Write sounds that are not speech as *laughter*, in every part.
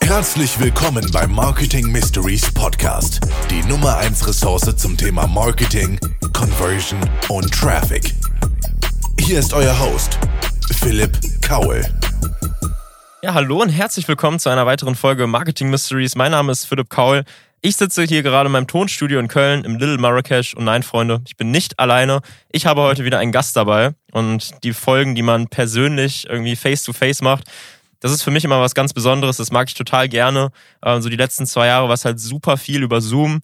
Herzlich willkommen beim Marketing Mysteries Podcast, die Nummer 1 Ressource zum Thema Marketing, Conversion und Traffic. Hier ist euer Host, Philipp Kaul. Ja, hallo und herzlich willkommen zu einer weiteren Folge Marketing Mysteries. Mein Name ist Philipp Kaul. Ich sitze hier gerade in meinem Tonstudio in Köln im Little Marrakesch und nein, Freunde, ich bin nicht alleine. Ich habe heute wieder einen Gast dabei und die Folgen, die man persönlich irgendwie face to face macht, das ist für mich immer was ganz Besonderes. Das mag ich total gerne. Ähm, so die letzten zwei Jahre war es halt super viel über Zoom.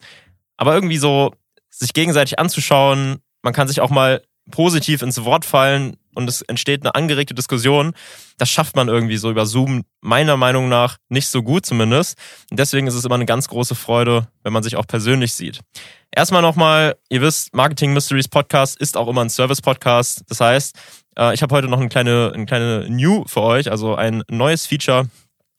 Aber irgendwie so sich gegenseitig anzuschauen, man kann sich auch mal positiv ins Wort fallen und es entsteht eine angeregte Diskussion. Das schafft man irgendwie so über Zoom meiner Meinung nach nicht so gut zumindest. Und deswegen ist es immer eine ganz große Freude, wenn man sich auch persönlich sieht. Erstmal nochmal, ihr wisst, Marketing Mysteries Podcast ist auch immer ein Service Podcast. Das heißt, äh, ich habe heute noch eine kleine, eine kleine New für euch, also ein neues Feature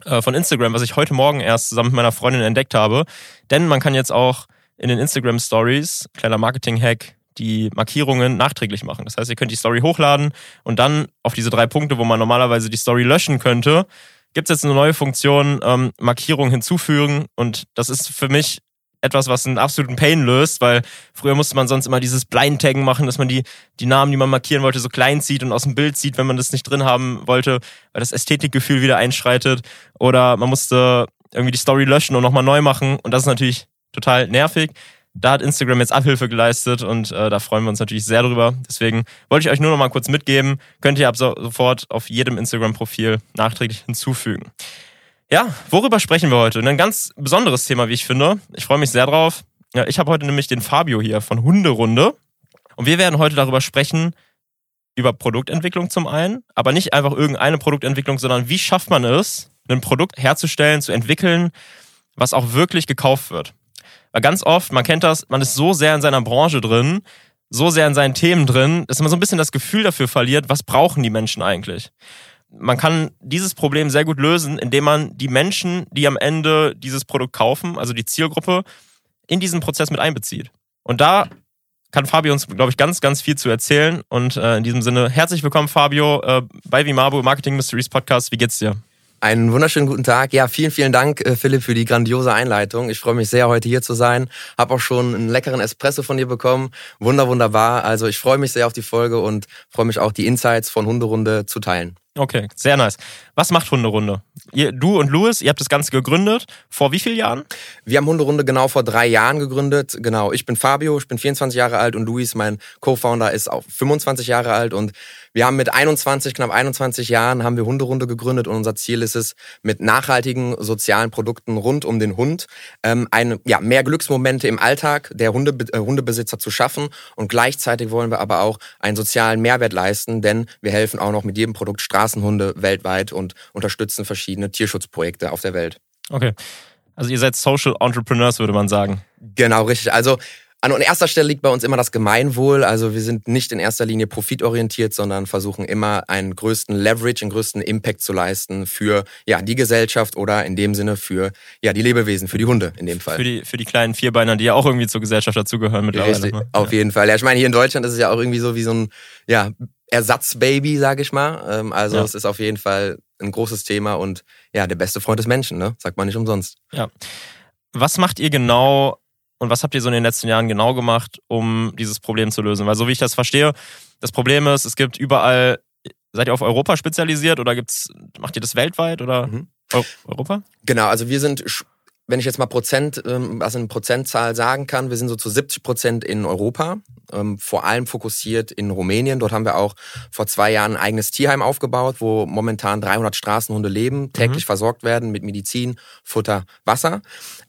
äh, von Instagram, was ich heute Morgen erst zusammen mit meiner Freundin entdeckt habe. Denn man kann jetzt auch in den Instagram Stories, kleiner Marketing-Hack, die Markierungen nachträglich machen. Das heißt, ihr könnt die Story hochladen und dann auf diese drei Punkte, wo man normalerweise die Story löschen könnte, gibt es jetzt eine neue Funktion, ähm, Markierung hinzufügen. Und das ist für mich etwas, was einen absoluten Pain löst, weil früher musste man sonst immer dieses Blind-Taggen machen, dass man die, die Namen, die man markieren wollte, so klein zieht und aus dem Bild sieht, wenn man das nicht drin haben wollte, weil das Ästhetikgefühl wieder einschreitet. Oder man musste irgendwie die Story löschen und nochmal neu machen. Und das ist natürlich total nervig. Da hat Instagram jetzt Abhilfe geleistet und äh, da freuen wir uns natürlich sehr drüber. Deswegen wollte ich euch nur noch mal kurz mitgeben. Könnt ihr ab sofort auf jedem Instagram-Profil nachträglich hinzufügen. Ja, worüber sprechen wir heute? Ein ganz besonderes Thema, wie ich finde. Ich freue mich sehr drauf. Ja, ich habe heute nämlich den Fabio hier von Hunderunde. Und wir werden heute darüber sprechen, über Produktentwicklung zum einen, aber nicht einfach irgendeine Produktentwicklung, sondern wie schafft man es, ein Produkt herzustellen, zu entwickeln, was auch wirklich gekauft wird. Weil ganz oft, man kennt das, man ist so sehr in seiner Branche drin, so sehr in seinen Themen drin, dass man so ein bisschen das Gefühl dafür verliert, was brauchen die Menschen eigentlich man kann dieses Problem sehr gut lösen, indem man die Menschen, die am Ende dieses Produkt kaufen, also die Zielgruppe, in diesen Prozess mit einbezieht. Und da kann Fabio uns, glaube ich, ganz, ganz viel zu erzählen. Und äh, in diesem Sinne, herzlich willkommen, Fabio, äh, bei Vimabo Marketing Mysteries Podcast. Wie geht's dir? Einen wunderschönen guten Tag. Ja, vielen, vielen Dank, äh, Philipp, für die grandiose Einleitung. Ich freue mich sehr, heute hier zu sein. Hab auch schon einen leckeren Espresso von dir bekommen. Wunder, wunderbar. Also ich freue mich sehr auf die Folge und freue mich auch, die Insights von Hunderunde zu teilen. Okay, sehr nice. Was macht Hunderunde? Ihr, du und Louis, ihr habt das Ganze gegründet. Vor wie vielen Jahren? Wir haben Hunderunde genau vor drei Jahren gegründet. Genau, ich bin Fabio, ich bin 24 Jahre alt und Louis, mein Co-Founder, ist auch 25 Jahre alt und wir haben mit 21, knapp 21 Jahren, haben wir Hunderunde gegründet und unser Ziel ist es, mit nachhaltigen sozialen Produkten rund um den Hund ähm, eine, ja, mehr Glücksmomente im Alltag der Hunde, äh, Hundebesitzer zu schaffen und gleichzeitig wollen wir aber auch einen sozialen Mehrwert leisten, denn wir helfen auch noch mit jedem Produkt Straßenhunde weltweit und unterstützen verschiedene Tierschutzprojekte auf der Welt. Okay. Also ihr seid Social Entrepreneurs, würde man sagen. Genau, richtig. Also an erster Stelle liegt bei uns immer das Gemeinwohl. Also wir sind nicht in erster Linie profitorientiert, sondern versuchen immer einen größten Leverage, einen größten Impact zu leisten für ja, die Gesellschaft oder in dem Sinne für ja, die Lebewesen, für die Hunde in dem Fall. Für die, für die kleinen Vierbeiner, die ja auch irgendwie zur Gesellschaft dazugehören mittlerweile. Richtig, ne? auf jeden Fall. Ja, ich meine, hier in Deutschland ist es ja auch irgendwie so wie so ein ja, Ersatzbaby, sage ich mal. Ähm, also ja. es ist auf jeden Fall ein großes Thema und ja, der beste Freund des Menschen, ne? Sagt man nicht umsonst. Ja. Was macht ihr genau und was habt ihr so in den letzten Jahren genau gemacht, um dieses Problem zu lösen? Weil so wie ich das verstehe, das Problem ist, es gibt überall, seid ihr auf Europa spezialisiert oder gibt's, macht ihr das weltweit oder mhm. Europa? Genau, also wir sind wenn ich jetzt mal Prozent, ähm, also eine Prozentzahl sagen kann, wir sind so zu 70 Prozent in Europa, ähm, vor allem fokussiert in Rumänien. Dort haben wir auch vor zwei Jahren ein eigenes Tierheim aufgebaut, wo momentan 300 Straßenhunde leben, täglich mhm. versorgt werden mit Medizin, Futter, Wasser.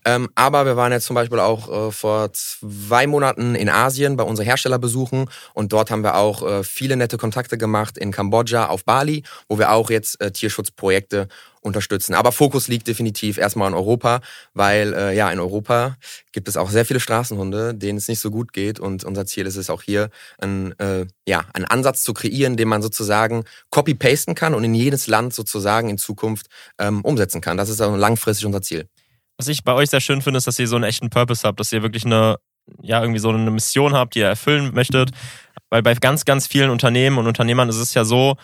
Ähm, aber wir waren jetzt zum Beispiel auch äh, vor zwei Monaten in Asien bei unseren Herstellerbesuchen und dort haben wir auch äh, viele nette Kontakte gemacht in Kambodscha, auf Bali, wo wir auch jetzt äh, Tierschutzprojekte unterstützen. Aber Fokus liegt definitiv erstmal in Europa, weil äh, ja, in Europa gibt es auch sehr viele Straßenhunde, denen es nicht so gut geht. Und unser Ziel ist es auch hier, ein, äh, ja, einen Ansatz zu kreieren, den man sozusagen copy-pasten kann und in jedes Land sozusagen in Zukunft ähm, umsetzen kann. Das ist also langfristig unser Ziel. Was ich bei euch sehr schön finde, ist, dass ihr so einen echten Purpose habt, dass ihr wirklich eine, ja, irgendwie so eine Mission habt, die ihr erfüllen möchtet. Weil bei ganz, ganz vielen Unternehmen und Unternehmern ist es ja so,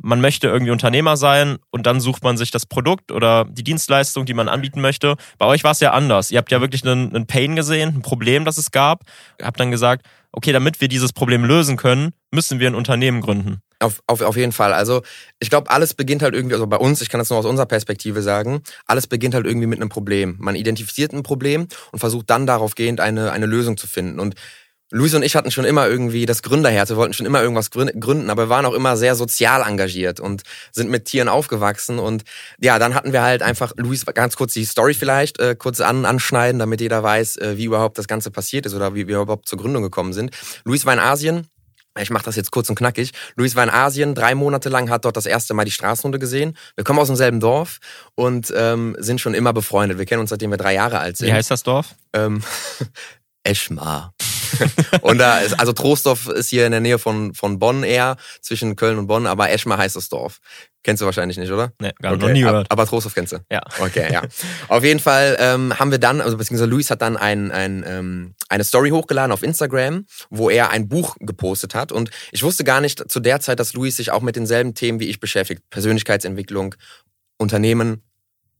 man möchte irgendwie Unternehmer sein und dann sucht man sich das Produkt oder die Dienstleistung, die man anbieten möchte. Bei euch war es ja anders. Ihr habt ja wirklich einen, einen Pain gesehen, ein Problem, das es gab. Ihr habt dann gesagt, okay, damit wir dieses Problem lösen können, müssen wir ein Unternehmen gründen. Auf, auf, auf jeden Fall. Also ich glaube, alles beginnt halt irgendwie, also bei uns, ich kann das nur aus unserer Perspektive sagen, alles beginnt halt irgendwie mit einem Problem. Man identifiziert ein Problem und versucht dann darauf gehend eine, eine Lösung zu finden. Und Luis und ich hatten schon immer irgendwie das Gründerherz. Wir wollten schon immer irgendwas gründen, aber wir waren auch immer sehr sozial engagiert und sind mit Tieren aufgewachsen. Und ja, dann hatten wir halt einfach, Luis, ganz kurz die Story vielleicht äh, kurz an, anschneiden, damit jeder weiß, äh, wie überhaupt das Ganze passiert ist oder wie wir überhaupt zur Gründung gekommen sind. Luis war in Asien, ich mache das jetzt kurz und knackig. Luis war in Asien, drei Monate lang, hat dort das erste Mal die Straßenhunde gesehen. Wir kommen aus demselben Dorf und ähm, sind schon immer befreundet. Wir kennen uns, seitdem wir drei Jahre alt sind. Wie heißt das Dorf? Ähm, *laughs* Eschmar. *laughs* und da ist, also Troisdorf ist hier in der Nähe von, von Bonn eher, zwischen Köln und Bonn, aber Eschmar heißt das Dorf. Kennst du wahrscheinlich nicht, oder? Nee, gar okay. noch nie gehört. Aber Troisdorf kennst du? Ja. Okay, ja. Auf jeden Fall ähm, haben wir dann, also beziehungsweise Luis hat dann ein, ein, ähm, eine Story hochgeladen auf Instagram, wo er ein Buch gepostet hat. Und ich wusste gar nicht zu der Zeit, dass Luis sich auch mit denselben Themen wie ich beschäftigt. Persönlichkeitsentwicklung, Unternehmen,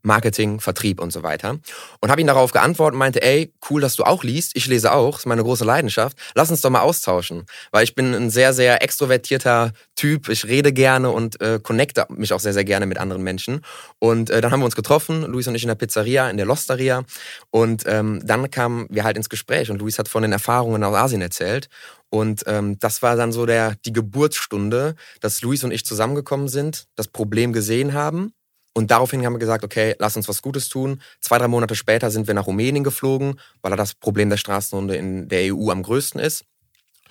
Marketing, Vertrieb und so weiter. Und habe ihn darauf geantwortet und meinte, ey, cool, dass du auch liest. Ich lese auch, das ist meine große Leidenschaft. Lass uns doch mal austauschen. Weil ich bin ein sehr, sehr extrovertierter Typ. Ich rede gerne und äh, connecte mich auch sehr, sehr gerne mit anderen Menschen. Und äh, dann haben wir uns getroffen, Luis und ich in der Pizzeria, in der Losteria. Und ähm, dann kamen wir halt ins Gespräch und Luis hat von den Erfahrungen aus Asien erzählt. Und ähm, das war dann so der, die Geburtsstunde, dass Luis und ich zusammengekommen sind, das Problem gesehen haben und daraufhin haben wir gesagt, okay, lass uns was Gutes tun. Zwei, drei Monate später sind wir nach Rumänien geflogen, weil da das Problem der Straßenhunde in der EU am größten ist.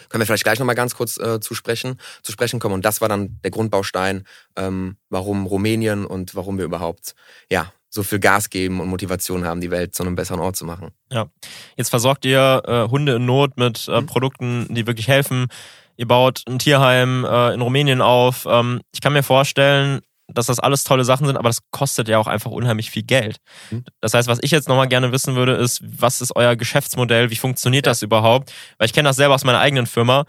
Können wir vielleicht gleich nochmal ganz kurz äh, zu, sprechen, zu sprechen kommen. Und das war dann der Grundbaustein, ähm, warum Rumänien und warum wir überhaupt ja, so viel Gas geben und Motivation haben, die Welt zu einem besseren Ort zu machen. Ja, jetzt versorgt ihr äh, Hunde in Not mit äh, mhm. Produkten, die wirklich helfen. Ihr baut ein Tierheim äh, in Rumänien auf. Ähm, ich kann mir vorstellen, dass das alles tolle Sachen sind, aber das kostet ja auch einfach unheimlich viel Geld. Mhm. Das heißt, was ich jetzt nochmal gerne wissen würde, ist, was ist euer Geschäftsmodell? Wie funktioniert ja. das überhaupt? Weil ich kenne das selber aus meiner eigenen Firma.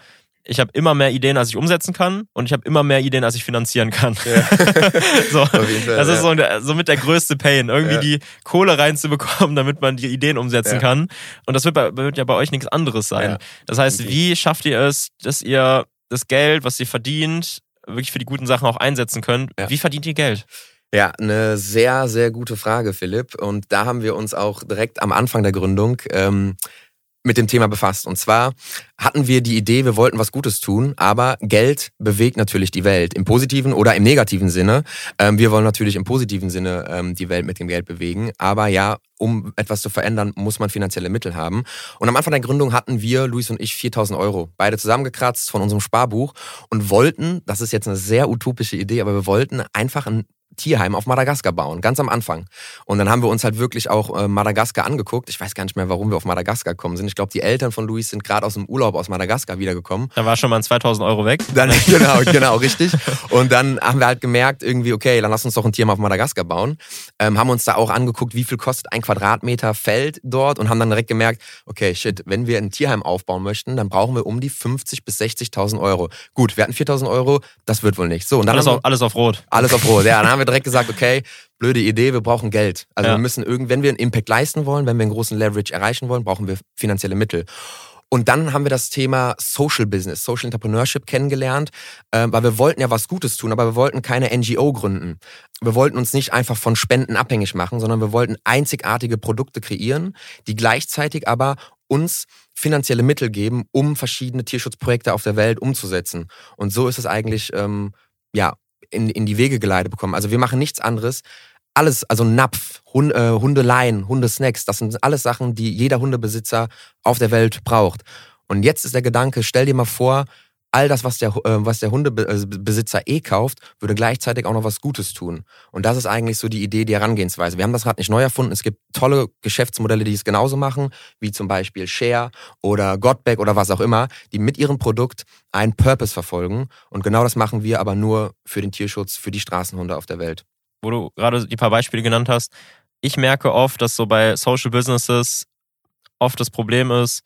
Ich habe immer mehr Ideen, als ich umsetzen kann und ich habe immer mehr Ideen, als ich finanzieren kann. Ja. *laughs* so, Fall, das ist so, somit der größte Pain, irgendwie ja. die Kohle reinzubekommen, damit man die Ideen umsetzen kann. Und das wird, bei, wird ja bei euch nichts anderes sein. Das heißt, okay. wie schafft ihr es, dass ihr das Geld, was ihr verdient, wirklich für die guten Sachen auch einsetzen könnt. Ja. Wie verdient ihr Geld? Ja, eine sehr, sehr gute Frage, Philipp. Und da haben wir uns auch direkt am Anfang der Gründung ähm, mit dem Thema befasst. Und zwar hatten wir die Idee, wir wollten was Gutes tun, aber Geld bewegt natürlich die Welt im positiven oder im negativen Sinne. Ähm, wir wollen natürlich im positiven Sinne ähm, die Welt mit dem Geld bewegen, aber ja, um etwas zu verändern, muss man finanzielle Mittel haben. Und am Anfang der Gründung hatten wir, Luis und ich, 4000 Euro, beide zusammengekratzt von unserem Sparbuch und wollten, das ist jetzt eine sehr utopische Idee, aber wir wollten einfach ein Tierheim auf Madagaskar bauen, ganz am Anfang. Und dann haben wir uns halt wirklich auch äh, Madagaskar angeguckt. Ich weiß gar nicht mehr, warum wir auf Madagaskar gekommen sind. Ich glaube, die Eltern von Luis sind gerade aus dem Urlaub aus Madagaskar wiedergekommen. Da war schon mal 2000 Euro weg. Dann, *laughs* genau, genau, richtig. Und dann haben wir halt gemerkt, irgendwie, okay, dann lass uns doch ein Tierheim auf Madagaskar bauen. Ähm, haben uns da auch angeguckt, wie viel kostet ein Quadratmeter Feld dort und haben dann direkt gemerkt, okay, shit, wenn wir ein Tierheim aufbauen möchten, dann brauchen wir um die 50 bis 60.000 Euro. Gut, wir hatten 4.000 Euro, das wird wohl nicht. So, und dann alles, auf, alles auf Rot. Alles auf Rot, ja. Haben wir direkt gesagt, okay, blöde Idee, wir brauchen Geld. Also ja. wir müssen irgend, wenn wir einen Impact leisten wollen, wenn wir einen großen Leverage erreichen wollen, brauchen wir finanzielle Mittel. Und dann haben wir das Thema Social Business, Social Entrepreneurship kennengelernt, äh, weil wir wollten ja was Gutes tun, aber wir wollten keine NGO gründen. Wir wollten uns nicht einfach von Spenden abhängig machen, sondern wir wollten einzigartige Produkte kreieren, die gleichzeitig aber uns finanzielle Mittel geben, um verschiedene Tierschutzprojekte auf der Welt umzusetzen. Und so ist es eigentlich ähm, ja in, in die Wege geleitet bekommen. Also wir machen nichts anderes. Alles, also Napf, Hund, äh, Hundeleien, Hundesnacks, das sind alles Sachen, die jeder Hundebesitzer auf der Welt braucht. Und jetzt ist der Gedanke, stell dir mal vor, all das, was der, äh, was der Hundebesitzer eh kauft, würde gleichzeitig auch noch was Gutes tun. Und das ist eigentlich so die Idee, die Herangehensweise. Wir haben das Rad nicht neu erfunden. Es gibt tolle Geschäftsmodelle, die es genauso machen, wie zum Beispiel Share oder Godback oder was auch immer, die mit ihrem Produkt einen Purpose verfolgen. Und genau das machen wir aber nur für den Tierschutz, für die Straßenhunde auf der Welt. Wo du gerade die paar Beispiele genannt hast, ich merke oft, dass so bei Social Businesses oft das Problem ist,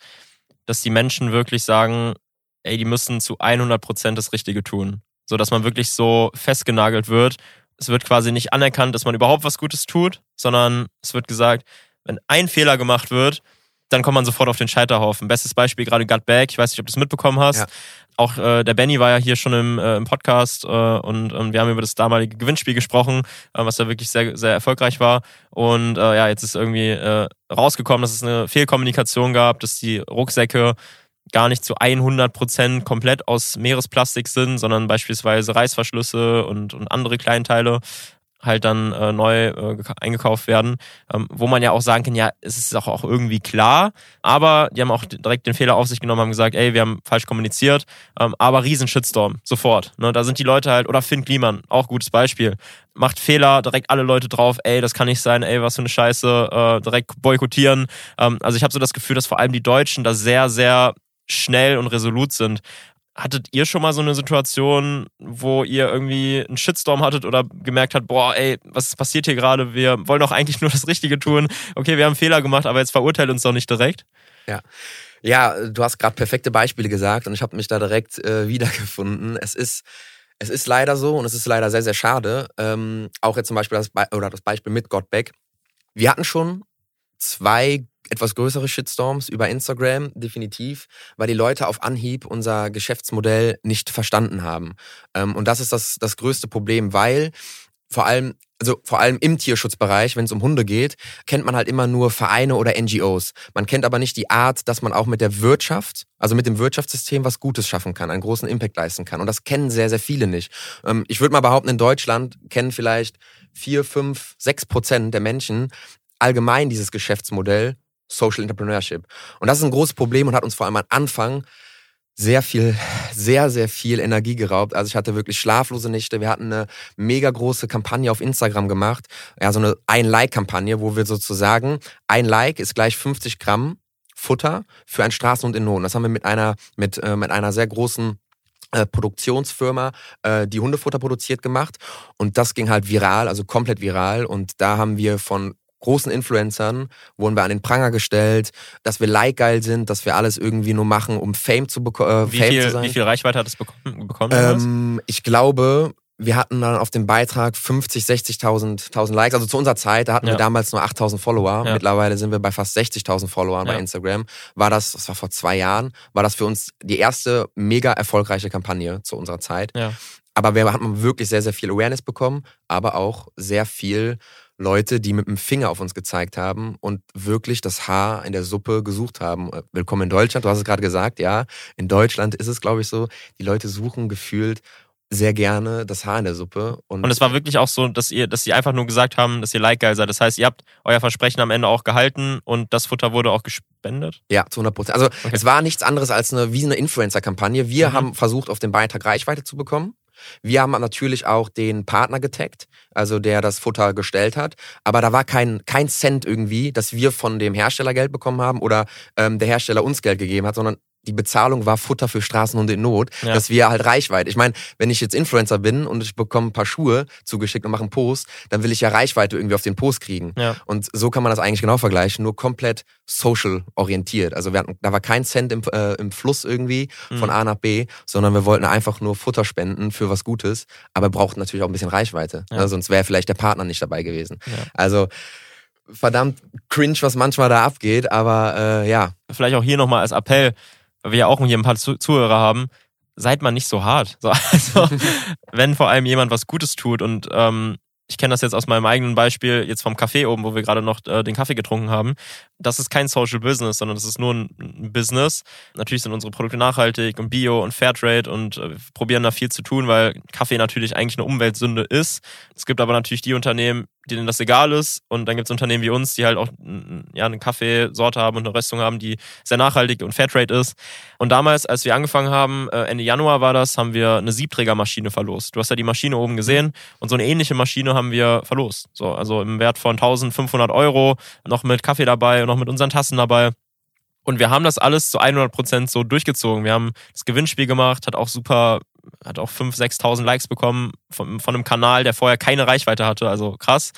dass die Menschen wirklich sagen, ey, die müssen zu 100 Prozent das Richtige tun. So dass man wirklich so festgenagelt wird. Es wird quasi nicht anerkannt, dass man überhaupt was Gutes tut, sondern es wird gesagt, wenn ein Fehler gemacht wird, dann kommt man sofort auf den Scheiterhaufen. Bestes Beispiel gerade Gut Back, ich weiß nicht, ob du es mitbekommen hast. Ja. Auch äh, der Benny war ja hier schon im, äh, im Podcast äh, und, und wir haben über das damalige Gewinnspiel gesprochen, äh, was da wirklich sehr, sehr erfolgreich war. Und äh, ja, jetzt ist irgendwie äh, rausgekommen, dass es eine Fehlkommunikation gab, dass die Rucksäcke gar nicht zu 100 Prozent komplett aus Meeresplastik sind, sondern beispielsweise Reißverschlüsse und, und andere Kleinteile halt dann äh, neu äh, eingekauft werden, ähm, wo man ja auch sagen kann, ja, es ist auch, auch irgendwie klar, aber die haben auch direkt den Fehler auf sich genommen, haben gesagt, ey, wir haben falsch kommuniziert, ähm, aber riesen Shitstorm, sofort. Ne? Da sind die Leute halt, oder Finn Kliman, auch gutes Beispiel, macht Fehler, direkt alle Leute drauf, ey, das kann nicht sein, ey, was für eine Scheiße, äh, direkt boykottieren. Ähm, also ich habe so das Gefühl, dass vor allem die Deutschen da sehr, sehr schnell und resolut sind. Hattet ihr schon mal so eine Situation, wo ihr irgendwie einen Shitstorm hattet oder gemerkt habt, boah, ey, was passiert hier gerade? Wir wollen doch eigentlich *laughs* nur das Richtige tun. Okay, wir haben Fehler gemacht, aber jetzt verurteilt uns doch nicht direkt. Ja. Ja, du hast gerade perfekte Beispiele gesagt und ich habe mich da direkt äh, wiedergefunden. Es ist, es ist leider so und es ist leider sehr, sehr schade. Ähm, auch jetzt zum Beispiel das, Be oder das Beispiel mit Gottbeck. Wir hatten schon zwei etwas größere Shitstorms über Instagram, definitiv, weil die Leute auf Anhieb unser Geschäftsmodell nicht verstanden haben. Ähm, und das ist das, das größte Problem, weil vor allem, also vor allem im Tierschutzbereich, wenn es um Hunde geht, kennt man halt immer nur Vereine oder NGOs. Man kennt aber nicht die Art, dass man auch mit der Wirtschaft, also mit dem Wirtschaftssystem was Gutes schaffen kann, einen großen Impact leisten kann. Und das kennen sehr, sehr viele nicht. Ähm, ich würde mal behaupten, in Deutschland kennen vielleicht vier, fünf, sechs Prozent der Menschen allgemein dieses Geschäftsmodell Social Entrepreneurship. Und das ist ein großes Problem und hat uns vor allem am Anfang sehr viel, sehr, sehr viel Energie geraubt. Also ich hatte wirklich schlaflose Nächte. Wir hatten eine mega große Kampagne auf Instagram gemacht. Ja, so eine Ein-Like-Kampagne, wo wir sozusagen, ein Like ist gleich 50 Gramm Futter für einen Straßenhund in Not. Das haben wir mit einer, mit, äh, mit einer sehr großen äh, Produktionsfirma, äh, die Hundefutter produziert gemacht. Und das ging halt viral, also komplett viral. Und da haben wir von großen Influencern wurden wir an den Pranger gestellt, dass wir like-geil sind, dass wir alles irgendwie nur machen, um Fame zu, äh, wie viel, zu sein. Wie viel Reichweite hat es bekommen? bekommen ähm, ich glaube, wir hatten dann auf dem Beitrag 50, 60.000 Likes. Also zu unserer Zeit, da hatten ja. wir damals nur 8.000 Follower. Ja. Mittlerweile sind wir bei fast 60.000 Followern ja. bei Instagram. War das, das war vor zwei Jahren, war das für uns die erste mega erfolgreiche Kampagne zu unserer Zeit. Aber wir hatten wirklich sehr, sehr viel Awareness bekommen, aber auch sehr viel Leute, die mit dem Finger auf uns gezeigt haben und wirklich das Haar in der Suppe gesucht haben. Äh, willkommen in Deutschland, du hast es gerade gesagt, ja. In Deutschland ist es, glaube ich, so, die Leute suchen gefühlt sehr gerne das Haar in der Suppe. Und, und es war wirklich auch so, dass ihr, dass sie einfach nur gesagt haben, dass ihr like geil seid. Das heißt, ihr habt euer Versprechen am Ende auch gehalten und das Futter wurde auch gespendet? Ja, zu 100 Prozent. Also okay. es war nichts anderes als eine, wie eine Influencer-Kampagne. Wir mhm. haben versucht, auf den Beitrag Reichweite zu bekommen. Wir haben natürlich auch den Partner getaggt, also der das Futter gestellt hat. Aber da war kein, kein Cent irgendwie, dass wir von dem Hersteller Geld bekommen haben oder ähm, der Hersteller uns Geld gegeben hat, sondern die Bezahlung war Futter für Straßenhunde in Not, ja. dass wir halt Reichweite. Ich meine, wenn ich jetzt Influencer bin und ich bekomme ein paar Schuhe zugeschickt und mache einen Post, dann will ich ja Reichweite irgendwie auf den Post kriegen. Ja. Und so kann man das eigentlich genau vergleichen, nur komplett social orientiert. Also wir hatten, da war kein Cent im, äh, im Fluss irgendwie von mhm. A nach B, sondern wir wollten einfach nur Futter spenden für was Gutes, aber brauchten natürlich auch ein bisschen Reichweite. Ja. Ne? Sonst wäre vielleicht der Partner nicht dabei gewesen. Also verdammt cringe, was manchmal da abgeht, aber äh, ja. Vielleicht auch hier nochmal als Appell weil wir ja auch hier ein paar Zuhörer haben, seid mal nicht so hart. So, *laughs* also, wenn vor allem jemand was Gutes tut und ähm, ich kenne das jetzt aus meinem eigenen Beispiel, jetzt vom Café oben, wo wir gerade noch äh, den Kaffee getrunken haben. Das ist kein Social Business, sondern das ist nur ein, Business. Natürlich sind unsere Produkte nachhaltig und Bio und Fairtrade und äh, probieren da viel zu tun, weil Kaffee natürlich eigentlich eine Umweltsünde ist. Es gibt aber natürlich die Unternehmen, denen das egal ist. Und dann gibt es Unternehmen wie uns, die halt auch ja, eine Kaffeesorte haben und eine Röstung haben, die sehr nachhaltig und Fairtrade ist. Und damals, als wir angefangen haben, äh, Ende Januar war das, haben wir eine Siebträgermaschine verlost. Du hast ja die Maschine oben gesehen und so eine ähnliche Maschine haben wir verlost. So, also im Wert von 1500 Euro, noch mit Kaffee dabei und noch mit unseren Tassen dabei. Und wir haben das alles zu 100 Prozent so durchgezogen. Wir haben das Gewinnspiel gemacht, hat auch super hat auch 5.000, 6.000 Likes bekommen von, von einem Kanal, der vorher keine Reichweite hatte, also krass.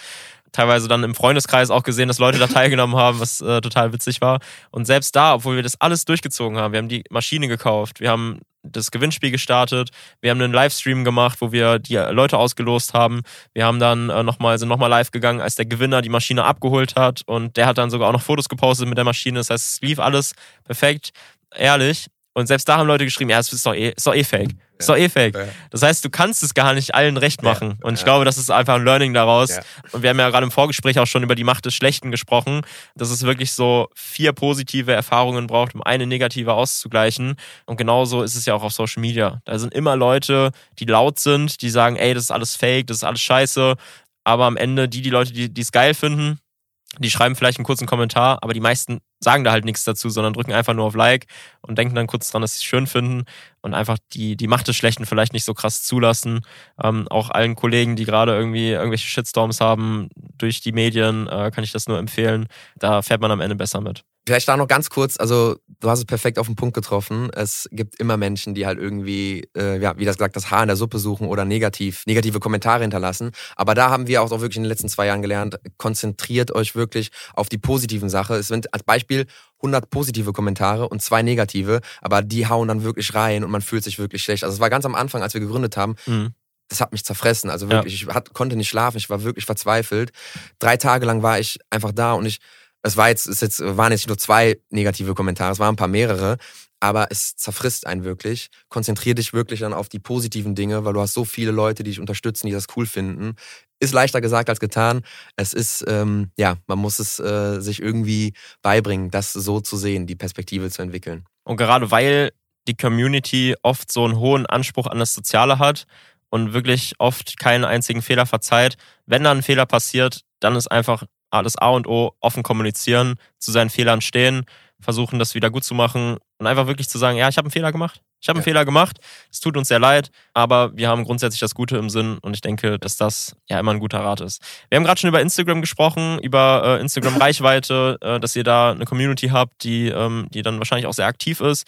teilweise dann im Freundeskreis auch gesehen, dass Leute da *laughs* teilgenommen haben, was äh, total witzig war. Und selbst da, obwohl wir das alles durchgezogen haben, wir haben die Maschine gekauft, wir haben das Gewinnspiel gestartet. Wir haben einen Livestream gemacht, wo wir die Leute ausgelost haben. Wir haben dann äh, nochmal, sind nochmal live gegangen, als der Gewinner die Maschine abgeholt hat und der hat dann sogar auch noch Fotos gepostet mit der Maschine. Das heißt, es lief alles perfekt, ehrlich. Und selbst da haben Leute geschrieben, ja, es ist doch eh, ist doch eh fake. Ist doch eh fake. Das heißt, du kannst es gar nicht allen recht machen. Und ich glaube, das ist einfach ein Learning daraus. Und wir haben ja gerade im Vorgespräch auch schon über die Macht des Schlechten gesprochen, dass es wirklich so vier positive Erfahrungen braucht, um eine negative auszugleichen. Und genauso ist es ja auch auf Social Media. Da sind immer Leute, die laut sind, die sagen, ey, das ist alles fake, das ist alles scheiße. Aber am Ende die, die Leute, die es geil finden, die schreiben vielleicht einen kurzen Kommentar, aber die meisten sagen da halt nichts dazu, sondern drücken einfach nur auf Like und denken dann kurz dran, dass sie es schön finden und einfach die, die Macht des Schlechten vielleicht nicht so krass zulassen. Ähm, auch allen Kollegen, die gerade irgendwie irgendwelche Shitstorms haben durch die Medien, äh, kann ich das nur empfehlen. Da fährt man am Ende besser mit. Vielleicht da noch ganz kurz, also du hast es perfekt auf den Punkt getroffen. Es gibt immer Menschen, die halt irgendwie, äh, ja, wie das gesagt, das Haar in der Suppe suchen oder negativ, negative Kommentare hinterlassen. Aber da haben wir auch, auch wirklich in den letzten zwei Jahren gelernt, konzentriert euch wirklich auf die positiven Sachen. Es sind als Beispiel 100 positive Kommentare und zwei negative, aber die hauen dann wirklich rein und man fühlt sich wirklich schlecht. Also es war ganz am Anfang, als wir gegründet haben, mhm das hat mich zerfressen. Also wirklich, ja. ich hat, konnte nicht schlafen, ich war wirklich verzweifelt. Drei Tage lang war ich einfach da und ich es war jetzt, es jetzt, waren jetzt nur zwei negative Kommentare, es waren ein paar mehrere, aber es zerfrisst einen wirklich. Konzentrier dich wirklich dann auf die positiven Dinge, weil du hast so viele Leute, die dich unterstützen, die das cool finden. Ist leichter gesagt als getan. Es ist, ähm, ja, man muss es äh, sich irgendwie beibringen, das so zu sehen, die Perspektive zu entwickeln. Und gerade weil die Community oft so einen hohen Anspruch an das Soziale hat und wirklich oft keinen einzigen Fehler verzeiht, wenn da ein Fehler passiert, dann ist einfach das A und O, offen kommunizieren, zu seinen Fehlern stehen, versuchen, das wieder gut zu machen und einfach wirklich zu sagen, ja, ich habe einen Fehler gemacht. Ich habe einen ja. Fehler gemacht. Es tut uns sehr leid, aber wir haben grundsätzlich das Gute im Sinn und ich denke, dass das ja immer ein guter Rat ist. Wir haben gerade schon über Instagram gesprochen, über äh, Instagram-Reichweite, äh, dass ihr da eine Community habt, die, ähm, die dann wahrscheinlich auch sehr aktiv ist.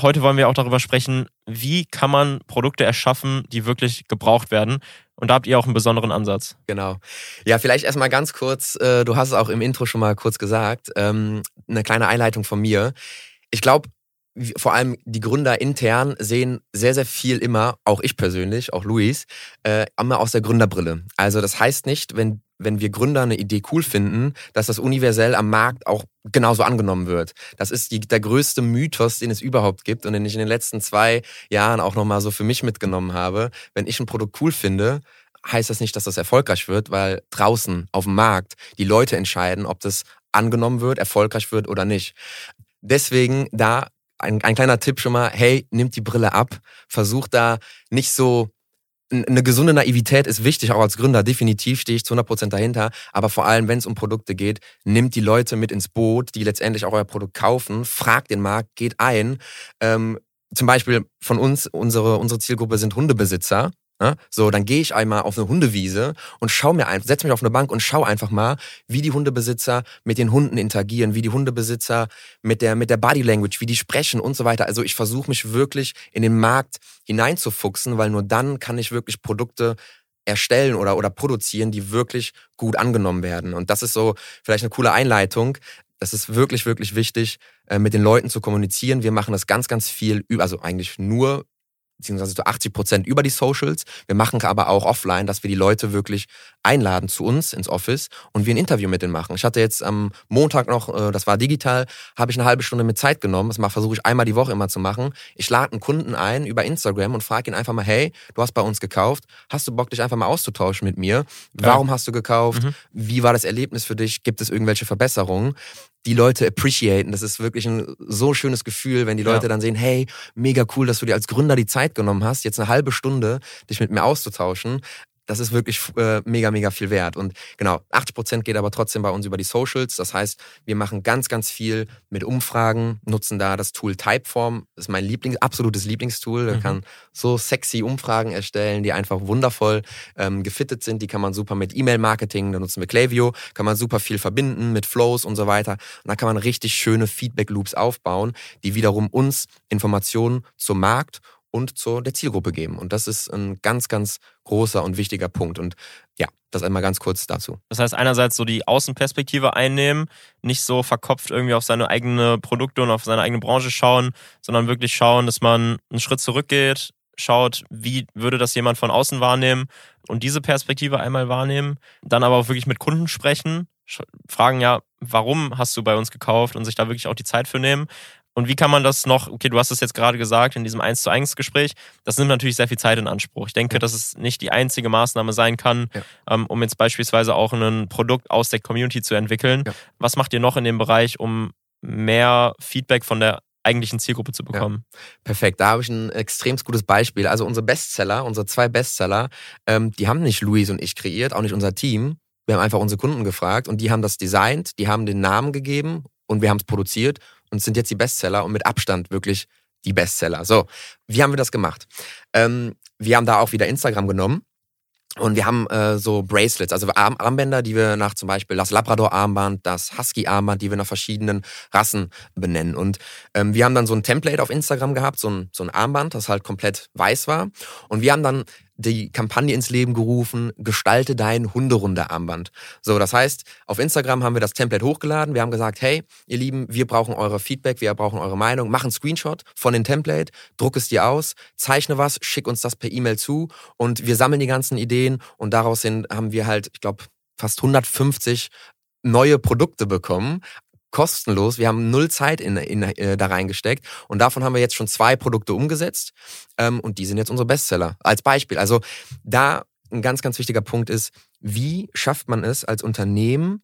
Heute wollen wir auch darüber sprechen, wie kann man Produkte erschaffen, die wirklich gebraucht werden. Und da habt ihr auch einen besonderen Ansatz. Genau. Ja, vielleicht erstmal ganz kurz, äh, du hast es auch im Intro schon mal kurz gesagt, ähm, eine kleine Einleitung von mir. Ich glaube, vor allem die Gründer intern sehen sehr, sehr viel immer, auch ich persönlich, auch Luis, äh, immer aus der Gründerbrille. Also das heißt nicht, wenn, wenn wir Gründer eine Idee cool finden, dass das universell am Markt auch genauso angenommen wird. Das ist die, der größte Mythos, den es überhaupt gibt und den ich in den letzten zwei Jahren auch nochmal so für mich mitgenommen habe. Wenn ich ein Produkt cool finde, heißt das nicht, dass das erfolgreich wird, weil draußen auf dem Markt die Leute entscheiden, ob das angenommen wird, erfolgreich wird oder nicht. Deswegen da ein, ein kleiner Tipp schon mal, hey, nimmt die Brille ab, versucht da nicht so eine gesunde Naivität ist wichtig, auch als Gründer. Definitiv stehe ich zu 100% dahinter. Aber vor allem, wenn es um Produkte geht, nimmt die Leute mit ins Boot, die letztendlich auch euer Produkt kaufen, fragt den Markt, geht ein. Ähm, zum Beispiel von uns, unsere, unsere Zielgruppe sind Hundebesitzer. Ne? So, dann gehe ich einmal auf eine Hundewiese und schau mir einfach, setze mich auf eine Bank und schau einfach mal, wie die Hundebesitzer mit den Hunden interagieren, wie die Hundebesitzer mit der, mit der Body Language, wie die sprechen und so weiter. Also ich versuche mich wirklich in den Markt hineinzufuchsen, weil nur dann kann ich wirklich Produkte erstellen oder, oder produzieren, die wirklich gut angenommen werden. Und das ist so vielleicht eine coole Einleitung. Das ist wirklich, wirklich wichtig, äh, mit den Leuten zu kommunizieren. Wir machen das ganz, ganz viel, also eigentlich nur beziehungsweise zu 80 Prozent über die Socials. Wir machen aber auch offline, dass wir die Leute wirklich einladen zu uns ins Office und wir ein Interview mit denen machen. Ich hatte jetzt am Montag noch, äh, das war digital, habe ich eine halbe Stunde mit Zeit genommen. Das versuche ich einmal die Woche immer zu machen. Ich lade einen Kunden ein über Instagram und frage ihn einfach mal, hey, du hast bei uns gekauft, hast du Bock, dich einfach mal auszutauschen mit mir? Warum ja. hast du gekauft? Mhm. Wie war das Erlebnis für dich? Gibt es irgendwelche Verbesserungen? Die Leute appreciaten. Das ist wirklich ein so schönes Gefühl, wenn die Leute ja. dann sehen, hey, mega cool, dass du dir als Gründer die Zeit genommen hast, jetzt eine halbe Stunde dich mit mir auszutauschen das ist wirklich äh, mega, mega viel wert. Und genau, 80 Prozent geht aber trotzdem bei uns über die Socials. Das heißt, wir machen ganz, ganz viel mit Umfragen, nutzen da das Tool Typeform. Das ist mein Lieblings, absolutes Lieblingstool. Da mhm. kann so sexy Umfragen erstellen, die einfach wundervoll ähm, gefittet sind. Die kann man super mit E-Mail-Marketing, da nutzen wir Klaviyo, kann man super viel verbinden mit Flows und so weiter. Und da kann man richtig schöne Feedback-Loops aufbauen, die wiederum uns Informationen zum Markt und zu der Zielgruppe geben. Und das ist ein ganz, ganz großer und wichtiger Punkt. Und ja, Das einmal ganz kurz dazu. Das heißt, einerseits so die Außenperspektive einnehmen, nicht so verkopft irgendwie auf seine eigene Produkte und auf seine eigene Branche schauen, sondern wirklich schauen, dass man einen Schritt zurückgeht, schaut, wie würde das jemand von außen wahrnehmen und diese Perspektive einmal wahrnehmen, dann aber auch wirklich mit Kunden sprechen, fragen ja, warum hast du bei uns gekauft und sich da wirklich auch die Zeit für nehmen. Und wie kann man das noch, okay, du hast es jetzt gerade gesagt in diesem 1 zu 1 Gespräch, das nimmt natürlich sehr viel Zeit in Anspruch. Ich denke, ja. dass es nicht die einzige Maßnahme sein kann, ja. ähm, um jetzt beispielsweise auch ein Produkt aus der Community zu entwickeln. Ja. Was macht ihr noch in dem Bereich, um mehr Feedback von der eigentlichen Zielgruppe zu bekommen. Ja, perfekt, da habe ich ein extrem gutes Beispiel. Also unsere Bestseller, unsere zwei Bestseller, ähm, die haben nicht Luis und ich kreiert, auch nicht unser Team. Wir haben einfach unsere Kunden gefragt und die haben das designt, die haben den Namen gegeben und wir haben es produziert und sind jetzt die Bestseller und mit Abstand wirklich die Bestseller. So, wie haben wir das gemacht? Ähm, wir haben da auch wieder Instagram genommen und wir haben äh, so Bracelets, also Arm Armbänder, die wir nach zum Beispiel das Labrador-Armband, das Husky-Armband, die wir nach verschiedenen Rassen benennen. Und ähm, wir haben dann so ein Template auf Instagram gehabt, so ein, so ein Armband, das halt komplett weiß war. Und wir haben dann die Kampagne ins Leben gerufen, gestalte dein Hunderunde-Armband. So, das heißt, auf Instagram haben wir das Template hochgeladen. Wir haben gesagt, hey, ihr Lieben, wir brauchen eure Feedback, wir brauchen eure Meinung. Mach einen Screenshot von dem Template, druck es dir aus, zeichne was, schick uns das per E-Mail zu und wir sammeln die ganzen Ideen und daraus sind, haben wir halt, ich glaube, fast 150 neue Produkte bekommen, kostenlos. Wir haben null Zeit in, in, äh, da reingesteckt und davon haben wir jetzt schon zwei Produkte umgesetzt ähm, und die sind jetzt unsere Bestseller. Als Beispiel. Also da ein ganz, ganz wichtiger Punkt ist, wie schafft man es als Unternehmen,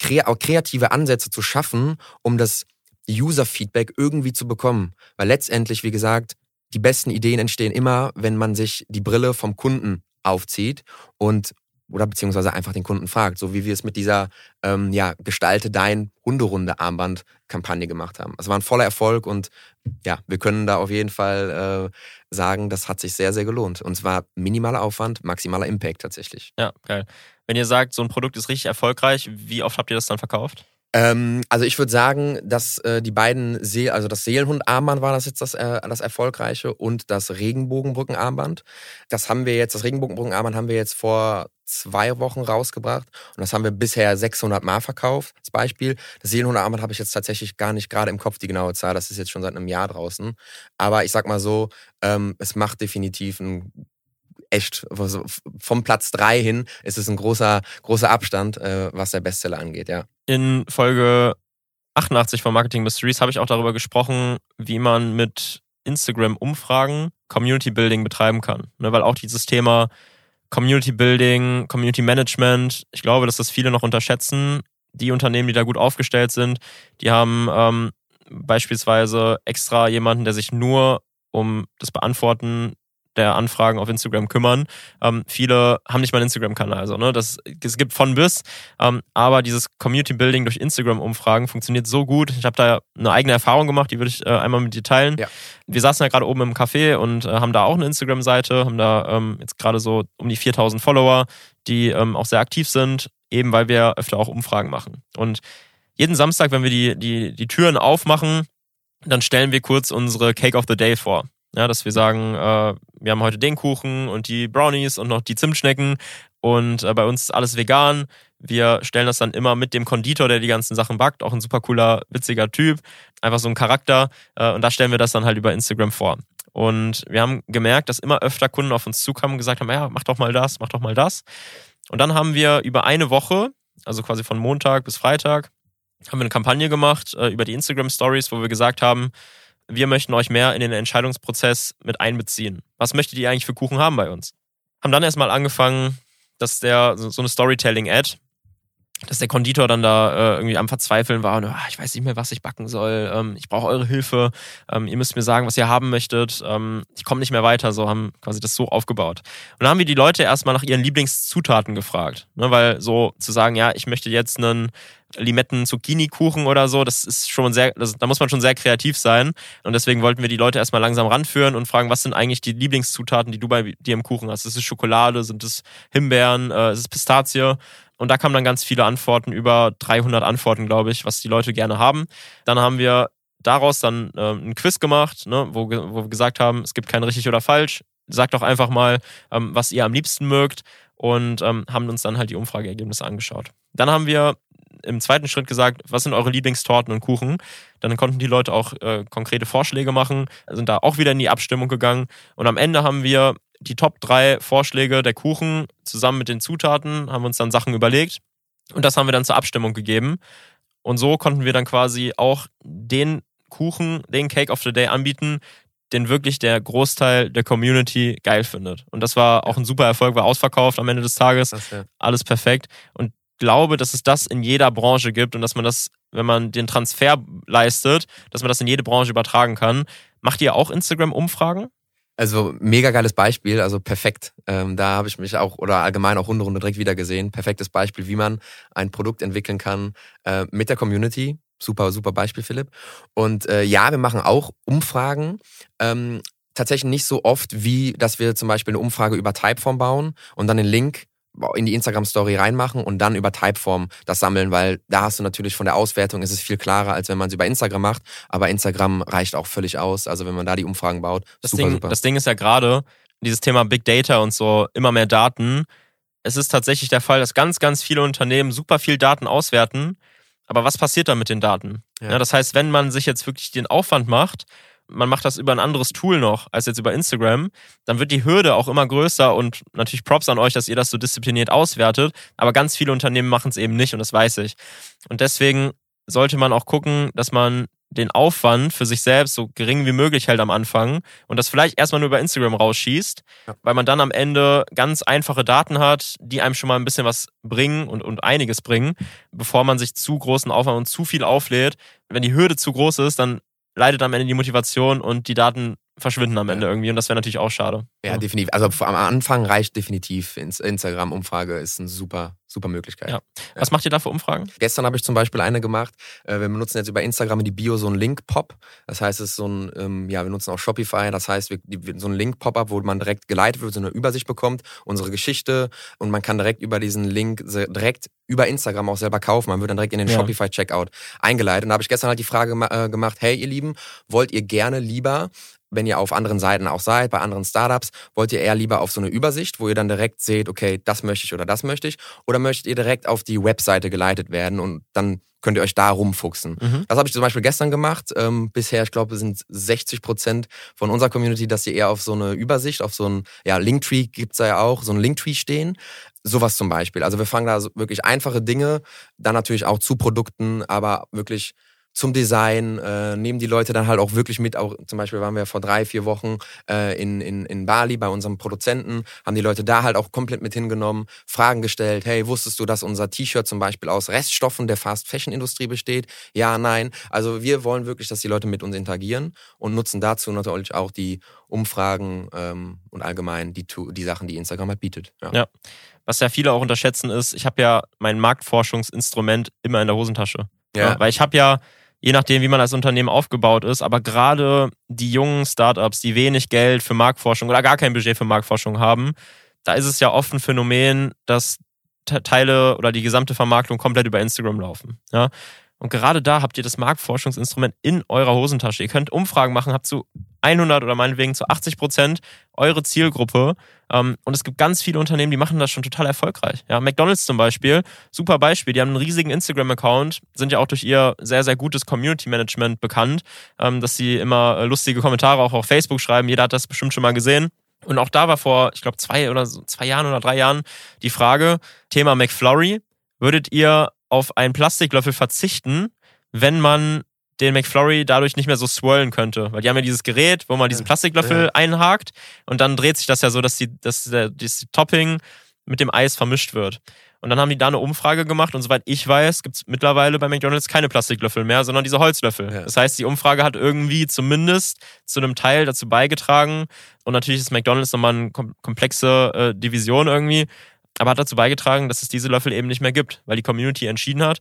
kreative Ansätze zu schaffen, um das User-Feedback irgendwie zu bekommen. Weil letztendlich, wie gesagt, die besten Ideen entstehen immer, wenn man sich die Brille vom Kunden aufzieht und oder beziehungsweise einfach den Kunden fragt, so wie wir es mit dieser ähm, ja, Gestalte dein Hunderunde-Armband-Kampagne gemacht haben. Es war ein voller Erfolg und ja, wir können da auf jeden Fall äh, sagen, das hat sich sehr, sehr gelohnt. Und zwar minimaler Aufwand, maximaler Impact tatsächlich. Ja, geil. Wenn ihr sagt, so ein Produkt ist richtig erfolgreich, wie oft habt ihr das dann verkauft? Ähm, also ich würde sagen, dass äh, die beiden, See also das Seelenhund-Armband war das jetzt das, äh, das erfolgreiche und das Regenbogenbrücken-Armband. Das haben wir jetzt, das Regenbogenbrücken-Armband haben wir jetzt vor zwei Wochen rausgebracht und das haben wir bisher 600 Mal verkauft, als Beispiel. Das Seelenhund-Armband habe ich jetzt tatsächlich gar nicht gerade im Kopf, die genaue Zahl. Das ist jetzt schon seit einem Jahr draußen. Aber ich sag mal so, ähm, es macht definitiv einen echt vom Platz drei hin ist es ein großer, großer Abstand, äh, was der Bestseller angeht, ja. In Folge 88 von Marketing Mysteries habe ich auch darüber gesprochen, wie man mit Instagram-Umfragen Community Building betreiben kann. Ne, weil auch dieses Thema Community Building, Community Management, ich glaube, dass das viele noch unterschätzen. Die Unternehmen, die da gut aufgestellt sind, die haben ähm, beispielsweise extra jemanden, der sich nur um das Beantworten der Anfragen auf Instagram kümmern. Ähm, viele haben nicht mal einen Instagram-Kanal. Also, ne, das, es gibt von bis. Ähm, aber dieses Community-Building durch Instagram-Umfragen funktioniert so gut. Ich habe da eine eigene Erfahrung gemacht, die würde ich äh, einmal mit dir teilen. Ja. Wir saßen ja gerade oben im Café und äh, haben da auch eine Instagram-Seite, haben da ähm, jetzt gerade so um die 4000 Follower, die ähm, auch sehr aktiv sind, eben weil wir öfter auch Umfragen machen. Und jeden Samstag, wenn wir die, die, die Türen aufmachen, dann stellen wir kurz unsere Cake of the Day vor. Ja, dass wir sagen, äh, wir haben heute den Kuchen und die Brownies und noch die Zimtschnecken und äh, bei uns ist alles vegan. Wir stellen das dann immer mit dem Konditor, der die ganzen Sachen backt, auch ein super cooler, witziger Typ, einfach so ein Charakter äh, und da stellen wir das dann halt über Instagram vor. Und wir haben gemerkt, dass immer öfter Kunden auf uns zukamen und gesagt haben, ja, mach doch mal das, mach doch mal das. Und dann haben wir über eine Woche, also quasi von Montag bis Freitag, haben wir eine Kampagne gemacht äh, über die Instagram Stories, wo wir gesagt haben, wir möchten euch mehr in den Entscheidungsprozess mit einbeziehen. Was möchtet ihr eigentlich für Kuchen haben bei uns? Haben dann erstmal angefangen, dass der so eine Storytelling-Ad, dass der Konditor dann da äh, irgendwie am Verzweifeln war und ah, ich weiß nicht mehr, was ich backen soll. Ähm, ich brauche eure Hilfe. Ähm, ihr müsst mir sagen, was ihr haben möchtet. Ähm, ich komme nicht mehr weiter. So haben quasi das so aufgebaut. Und dann haben wir die Leute erstmal nach ihren Lieblingszutaten gefragt, ne, weil so zu sagen, ja, ich möchte jetzt einen Limetten-Zucchini-Kuchen oder so, das ist schon sehr, das, da muss man schon sehr kreativ sein. Und deswegen wollten wir die Leute erstmal langsam ranführen und fragen, was sind eigentlich die Lieblingszutaten, die du bei dir im Kuchen hast? Ist es Schokolade? Sind es Himbeeren? Äh, ist es Pistazie? Und da kamen dann ganz viele Antworten, über 300 Antworten, glaube ich, was die Leute gerne haben. Dann haben wir daraus dann äh, ein Quiz gemacht, ne, wo, wo wir gesagt haben, es gibt kein richtig oder falsch. sagt doch einfach mal, ähm, was ihr am liebsten mögt und ähm, haben uns dann halt die Umfrageergebnisse angeschaut. Dann haben wir im zweiten Schritt gesagt, was sind eure Lieblingstorten und Kuchen? Dann konnten die Leute auch äh, konkrete Vorschläge machen, sind da auch wieder in die Abstimmung gegangen und am Ende haben wir die Top drei Vorschläge der Kuchen zusammen mit den Zutaten, haben uns dann Sachen überlegt und das haben wir dann zur Abstimmung gegeben. Und so konnten wir dann quasi auch den Kuchen, den Cake of the Day anbieten, den wirklich der Großteil der Community geil findet. Und das war auch ein super Erfolg, war ausverkauft am Ende des Tages. Ja. Alles perfekt. Und glaube, dass es das in jeder Branche gibt und dass man das, wenn man den Transfer leistet, dass man das in jede Branche übertragen kann. Macht ihr auch Instagram-Umfragen? Also mega geiles Beispiel, also perfekt. Ähm, da habe ich mich auch oder allgemein auch Runde Runde direkt wieder gesehen. Perfektes Beispiel, wie man ein Produkt entwickeln kann äh, mit der Community. Super, super Beispiel, Philipp. Und äh, ja, wir machen auch Umfragen. Ähm, tatsächlich nicht so oft, wie dass wir zum Beispiel eine Umfrage über Typeform bauen und dann den Link in die Instagram-Story reinmachen und dann über Typeform das sammeln, weil da hast du natürlich von der Auswertung ist es viel klarer, als wenn man es über Instagram macht. Aber Instagram reicht auch völlig aus. Also wenn man da die Umfragen baut, das super, Ding, super. Das Ding ist ja gerade, dieses Thema Big Data und so, immer mehr Daten. Es ist tatsächlich der Fall, dass ganz, ganz viele Unternehmen super viel Daten auswerten. Aber was passiert dann mit den Daten? Ja. Ja, das heißt, wenn man sich jetzt wirklich den Aufwand macht, man macht das über ein anderes Tool noch als jetzt über Instagram, dann wird die Hürde auch immer größer und natürlich Props an euch, dass ihr das so diszipliniert auswertet. Aber ganz viele Unternehmen machen es eben nicht und das weiß ich. Und deswegen sollte man auch gucken, dass man den Aufwand für sich selbst so gering wie möglich hält am Anfang und das vielleicht erstmal nur über Instagram rausschießt, ja. weil man dann am Ende ganz einfache Daten hat, die einem schon mal ein bisschen was bringen und, und einiges bringen, bevor man sich zu großen Aufwand und zu viel auflädt. Wenn die Hürde zu groß ist, dann leidet am Ende die Motivation und die Daten verschwinden am Ende ja. irgendwie und das wäre natürlich auch schade. Ja, ja, definitiv. Also am Anfang reicht definitiv Instagram-Umfrage, ist eine super, super Möglichkeit. Ja. Was macht ihr da für Umfragen? Gestern habe ich zum Beispiel eine gemacht. Äh, wir benutzen jetzt über Instagram in die Bio so einen Link-Pop. Das heißt, es ist so ein, ähm, ja, wir nutzen auch Shopify. Das heißt, wir, so ein Link-Pop-up, wo man direkt geleitet wird, so eine Übersicht bekommt, unsere Geschichte und man kann direkt über diesen Link direkt über Instagram auch selber kaufen. Man wird dann direkt in den ja. Shopify-Checkout eingeleitet. Und da habe ich gestern halt die Frage äh, gemacht, hey ihr Lieben, wollt ihr gerne lieber wenn ihr auf anderen Seiten auch seid, bei anderen Startups, wollt ihr eher lieber auf so eine Übersicht, wo ihr dann direkt seht, okay, das möchte ich oder das möchte ich, oder möchtet ihr direkt auf die Webseite geleitet werden und dann könnt ihr euch da rumfuchsen. Mhm. Das habe ich zum Beispiel gestern gemacht. Ähm, bisher, ich glaube, sind 60 Prozent von unserer Community, dass sie eher auf so eine Übersicht, auf so ein ja, Linktree gibt's da ja auch, so ein Linktree stehen. Sowas zum Beispiel. Also wir fangen da wirklich einfache Dinge, dann natürlich auch zu Produkten, aber wirklich zum Design, äh, nehmen die Leute dann halt auch wirklich mit. Auch zum Beispiel waren wir vor drei, vier Wochen äh, in, in, in Bali bei unserem Produzenten, haben die Leute da halt auch komplett mit hingenommen, Fragen gestellt, hey, wusstest du, dass unser T-Shirt zum Beispiel aus Reststoffen der Fast-Fashion-Industrie besteht? Ja, nein. Also wir wollen wirklich, dass die Leute mit uns interagieren und nutzen dazu natürlich auch die Umfragen ähm, und allgemein die, die Sachen, die Instagram halt bietet. Ja. ja. Was ja viele auch unterschätzen ist, ich habe ja mein Marktforschungsinstrument immer in der Hosentasche. Ja. ja weil ich habe ja je nachdem, wie man als Unternehmen aufgebaut ist. Aber gerade die jungen Startups, die wenig Geld für Marktforschung oder gar kein Budget für Marktforschung haben, da ist es ja oft ein Phänomen, dass Teile oder die gesamte Vermarktung komplett über Instagram laufen. Ja? Und gerade da habt ihr das Marktforschungsinstrument in eurer Hosentasche. Ihr könnt Umfragen machen, habt zu 100 oder meinetwegen zu 80 Prozent eure Zielgruppe. Ähm, und es gibt ganz viele Unternehmen, die machen das schon total erfolgreich. Ja, McDonald's zum Beispiel, super Beispiel. Die haben einen riesigen Instagram-Account, sind ja auch durch ihr sehr, sehr gutes Community-Management bekannt, ähm, dass sie immer äh, lustige Kommentare auch auf Facebook schreiben. Jeder hat das bestimmt schon mal gesehen. Und auch da war vor, ich glaube, zwei oder so, zwei Jahren oder drei Jahren die Frage, Thema McFlurry. Würdet ihr auf einen Plastiklöffel verzichten, wenn man den McFlurry dadurch nicht mehr so swirlen könnte. Weil die haben ja dieses Gerät, wo man diesen Plastiklöffel ja. einhakt und dann dreht sich das ja so, dass die, dass der, das Topping mit dem Eis vermischt wird. Und dann haben die da eine Umfrage gemacht und soweit ich weiß, gibt es mittlerweile bei McDonalds keine Plastiklöffel mehr, sondern diese Holzlöffel. Ja. Das heißt, die Umfrage hat irgendwie zumindest zu einem Teil dazu beigetragen und natürlich ist McDonalds nochmal eine komplexe äh, Division irgendwie, aber hat dazu beigetragen, dass es diese Löffel eben nicht mehr gibt, weil die Community entschieden hat,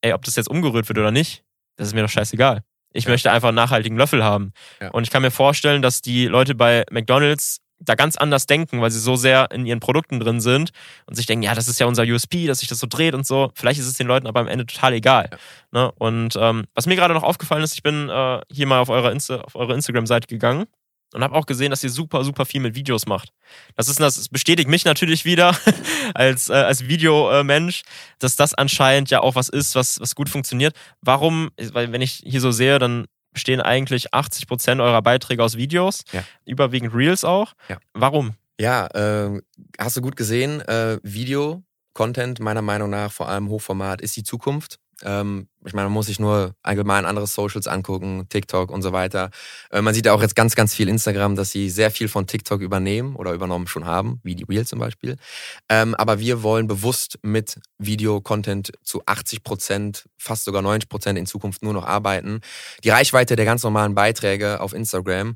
ey, ob das jetzt umgerührt wird oder nicht, das ist mir doch scheißegal. Ich ja. möchte einfach einen nachhaltigen Löffel haben. Ja. Und ich kann mir vorstellen, dass die Leute bei McDonalds da ganz anders denken, weil sie so sehr in ihren Produkten drin sind und sich denken, ja, das ist ja unser USP, dass sich das so dreht und so. Vielleicht ist es den Leuten aber am Ende total egal. Ja. Ne? Und ähm, was mir gerade noch aufgefallen ist, ich bin äh, hier mal auf, eurer Insta auf eure Instagram-Seite gegangen und habe auch gesehen, dass ihr super, super viel mit Videos macht. Das ist das bestätigt mich natürlich wieder *laughs* als, äh, als Videomensch, dass das anscheinend ja auch was ist, was, was gut funktioniert. Warum, weil wenn ich hier so sehe, dann bestehen eigentlich 80 Prozent eurer Beiträge aus Videos, ja. überwiegend Reels auch. Ja. Warum? Ja, äh, hast du gut gesehen, äh, Video, Content meiner Meinung nach, vor allem Hochformat, ist die Zukunft. Ähm, ich meine, man muss sich nur allgemein andere Socials angucken, TikTok und so weiter. Äh, man sieht ja auch jetzt ganz, ganz viel Instagram, dass sie sehr viel von TikTok übernehmen oder übernommen schon haben, wie die Reels zum Beispiel. Ähm, aber wir wollen bewusst mit Video-Content zu 80 Prozent, fast sogar 90 Prozent in Zukunft nur noch arbeiten. Die Reichweite der ganz normalen Beiträge auf Instagram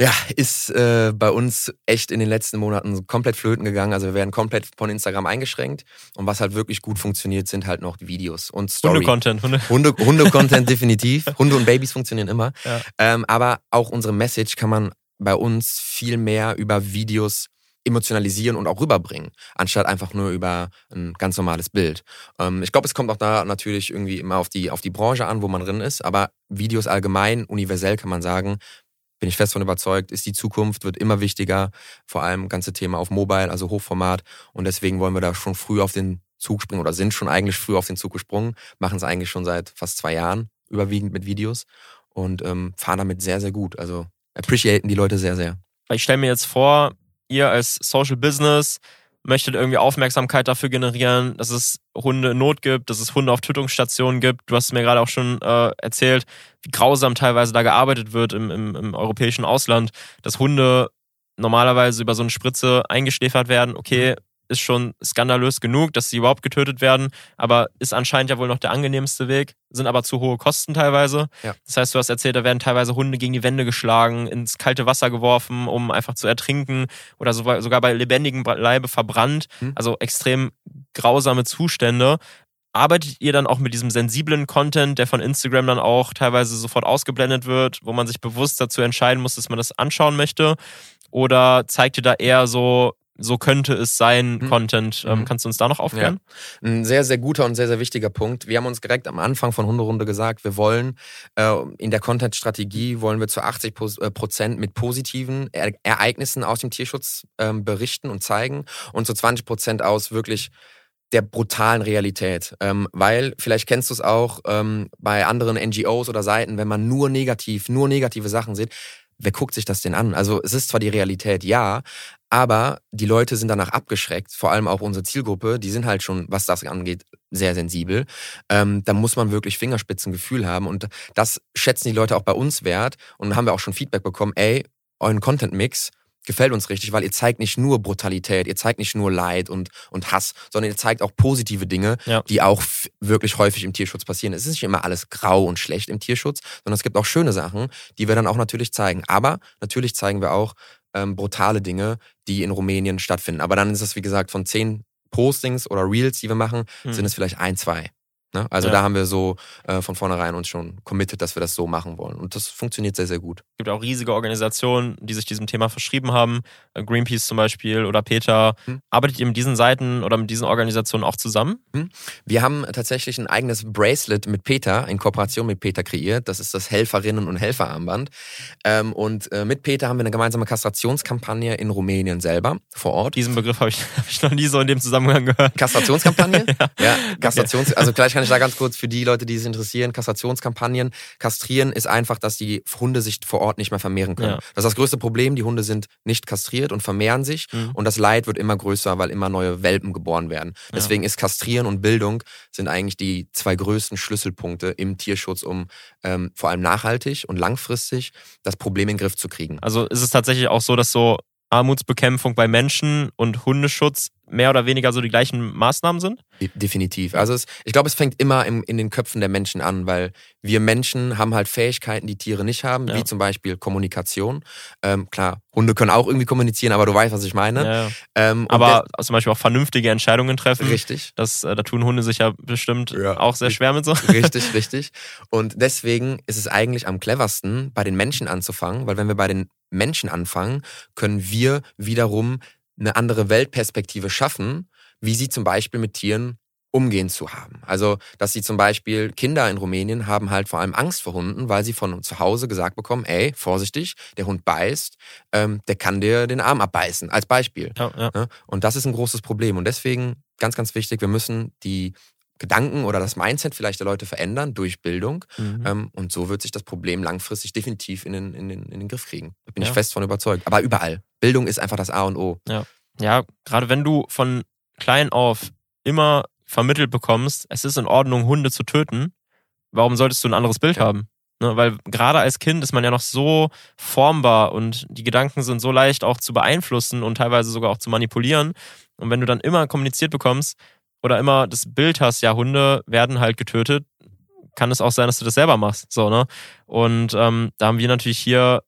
ja, ist äh, bei uns echt in den letzten Monaten komplett flöten gegangen. Also wir werden komplett von Instagram eingeschränkt. Und was halt wirklich gut funktioniert, sind halt noch Videos und Story. Hunde-Content. Hunde. Hunde, Hunde-Content *laughs* definitiv. Hunde und Babys funktionieren immer. Ja. Ähm, aber auch unsere Message kann man bei uns viel mehr über Videos emotionalisieren und auch rüberbringen, anstatt einfach nur über ein ganz normales Bild. Ähm, ich glaube, es kommt auch da natürlich irgendwie immer auf die, auf die Branche an, wo man drin ist, aber Videos allgemein, universell kann man sagen, bin ich fest von überzeugt, ist die Zukunft, wird immer wichtiger, vor allem ganze Thema auf Mobile, also Hochformat. Und deswegen wollen wir da schon früh auf den Zug springen oder sind schon eigentlich früh auf den Zug gesprungen, machen es eigentlich schon seit fast zwei Jahren, überwiegend mit Videos und ähm, fahren damit sehr, sehr gut. Also appreciaten die Leute sehr, sehr. Ich stelle mir jetzt vor, ihr als Social Business möchtet irgendwie Aufmerksamkeit dafür generieren, dass es Hunde in Not gibt, dass es Hunde auf Tötungsstationen gibt. Du hast mir gerade auch schon äh, erzählt, wie grausam teilweise da gearbeitet wird im, im, im europäischen Ausland, dass Hunde normalerweise über so eine Spritze eingeschläfert werden. Okay, ist schon skandalös genug, dass sie überhaupt getötet werden, aber ist anscheinend ja wohl noch der angenehmste Weg, sind aber zu hohe Kosten teilweise. Ja. Das heißt, du hast erzählt, da werden teilweise Hunde gegen die Wände geschlagen, ins kalte Wasser geworfen, um einfach zu ertrinken oder sogar bei lebendigem Leibe verbrannt. Hm. Also extrem grausame Zustände. Arbeitet ihr dann auch mit diesem sensiblen Content, der von Instagram dann auch teilweise sofort ausgeblendet wird, wo man sich bewusst dazu entscheiden muss, dass man das anschauen möchte? Oder zeigt ihr da eher so so könnte es sein, mhm. Content. Ähm, mhm. kannst du uns da noch aufklären? Ja. Ein sehr, sehr guter und sehr, sehr wichtiger Punkt. Wir haben uns direkt am Anfang von Hunderunde gesagt, wir wollen äh, in der Content-Strategie wollen wir zu 80 äh, Prozent mit positiven e Ereignissen aus dem Tierschutz ähm, berichten und zeigen und zu 20 Prozent aus wirklich der brutalen Realität. Ähm, weil, vielleicht kennst du es auch ähm, bei anderen NGOs oder Seiten, wenn man nur negativ, nur negative Sachen sieht, wer guckt sich das denn an? Also es ist zwar die Realität, ja, aber die Leute sind danach abgeschreckt, vor allem auch unsere Zielgruppe, die sind halt schon, was das angeht, sehr sensibel. Ähm, da muss man wirklich Fingerspitzengefühl haben und das schätzen die Leute auch bei uns wert und haben wir auch schon Feedback bekommen, ey, euren Content-Mix, gefällt uns richtig, weil ihr zeigt nicht nur Brutalität, ihr zeigt nicht nur Leid und, und Hass, sondern ihr zeigt auch positive Dinge, ja. die auch wirklich häufig im Tierschutz passieren. Es ist nicht immer alles grau und schlecht im Tierschutz, sondern es gibt auch schöne Sachen, die wir dann auch natürlich zeigen. Aber natürlich zeigen wir auch ähm, brutale Dinge, die in Rumänien stattfinden. Aber dann ist es, wie gesagt, von zehn Postings oder Reels, die wir machen, mhm. sind es vielleicht ein, zwei. Ne? Also ja. da haben wir so äh, von vornherein uns schon committed, dass wir das so machen wollen. Und das funktioniert sehr, sehr gut. Es gibt auch riesige Organisationen, die sich diesem Thema verschrieben haben. Äh, Greenpeace zum Beispiel oder Peter. Hm. Arbeitet ihr mit diesen Seiten oder mit diesen Organisationen auch zusammen? Hm. Wir haben tatsächlich ein eigenes Bracelet mit Peter, in Kooperation mit Peter kreiert. Das ist das Helferinnen- und Helferarmband. Ähm, und äh, mit Peter haben wir eine gemeinsame Kastrationskampagne in Rumänien selber vor Ort. Diesen Begriff habe ich, *laughs* hab ich noch nie so in dem Zusammenhang gehört. Kastrationskampagne? *laughs* ja. ja, Kastrations, also gleich kann ich da ganz kurz für die Leute, die es interessieren, Kastrationskampagnen. Kastrieren ist einfach, dass die Hunde sich vor Ort nicht mehr vermehren können. Ja. Das ist das größte Problem. Die Hunde sind nicht kastriert und vermehren sich. Mhm. Und das Leid wird immer größer, weil immer neue Welpen geboren werden. Deswegen ja. ist Kastrieren und Bildung sind eigentlich die zwei größten Schlüsselpunkte im Tierschutz, um ähm, vor allem nachhaltig und langfristig das Problem in den Griff zu kriegen. Also ist es tatsächlich auch so, dass so Armutsbekämpfung bei Menschen und Hundeschutz mehr oder weniger so die gleichen Maßnahmen sind? Definitiv. Also es, ich glaube, es fängt immer im, in den Köpfen der Menschen an, weil wir Menschen haben halt Fähigkeiten, die Tiere nicht haben, ja. wie zum Beispiel Kommunikation. Ähm, klar, Hunde können auch irgendwie kommunizieren, aber du weißt, was ich meine. Ja, ja. Ähm, aber der, zum Beispiel auch vernünftige Entscheidungen treffen. Richtig. Das, äh, da tun Hunde sich ja bestimmt auch sehr schwer mit so. Richtig, *laughs* richtig. Und deswegen ist es eigentlich am cleversten, bei den Menschen anzufangen, weil wenn wir bei den Menschen anfangen, können wir wiederum eine andere Weltperspektive schaffen, wie sie zum Beispiel mit Tieren umgehen zu haben. Also, dass sie zum Beispiel Kinder in Rumänien haben halt vor allem Angst vor Hunden, weil sie von zu Hause gesagt bekommen, ey, vorsichtig, der Hund beißt, ähm, der kann dir den Arm abbeißen, als Beispiel. Ja, ja. Ne? Und das ist ein großes Problem. Und deswegen, ganz, ganz wichtig, wir müssen die Gedanken oder das Mindset vielleicht der Leute verändern durch Bildung. Mhm. Ähm, und so wird sich das Problem langfristig definitiv in den, in den, in den Griff kriegen. Da bin ja. ich fest von überzeugt. Aber überall. Bildung ist einfach das A und O. Ja, ja gerade wenn du von klein auf immer vermittelt bekommst, es ist in Ordnung, Hunde zu töten, warum solltest du ein anderes Bild haben? Ne, weil gerade als Kind ist man ja noch so formbar und die Gedanken sind so leicht auch zu beeinflussen und teilweise sogar auch zu manipulieren. Und wenn du dann immer kommuniziert bekommst oder immer das Bild hast, ja, Hunde werden halt getötet, kann es auch sein, dass du das selber machst. So, ne? Und ähm, da haben wir natürlich hier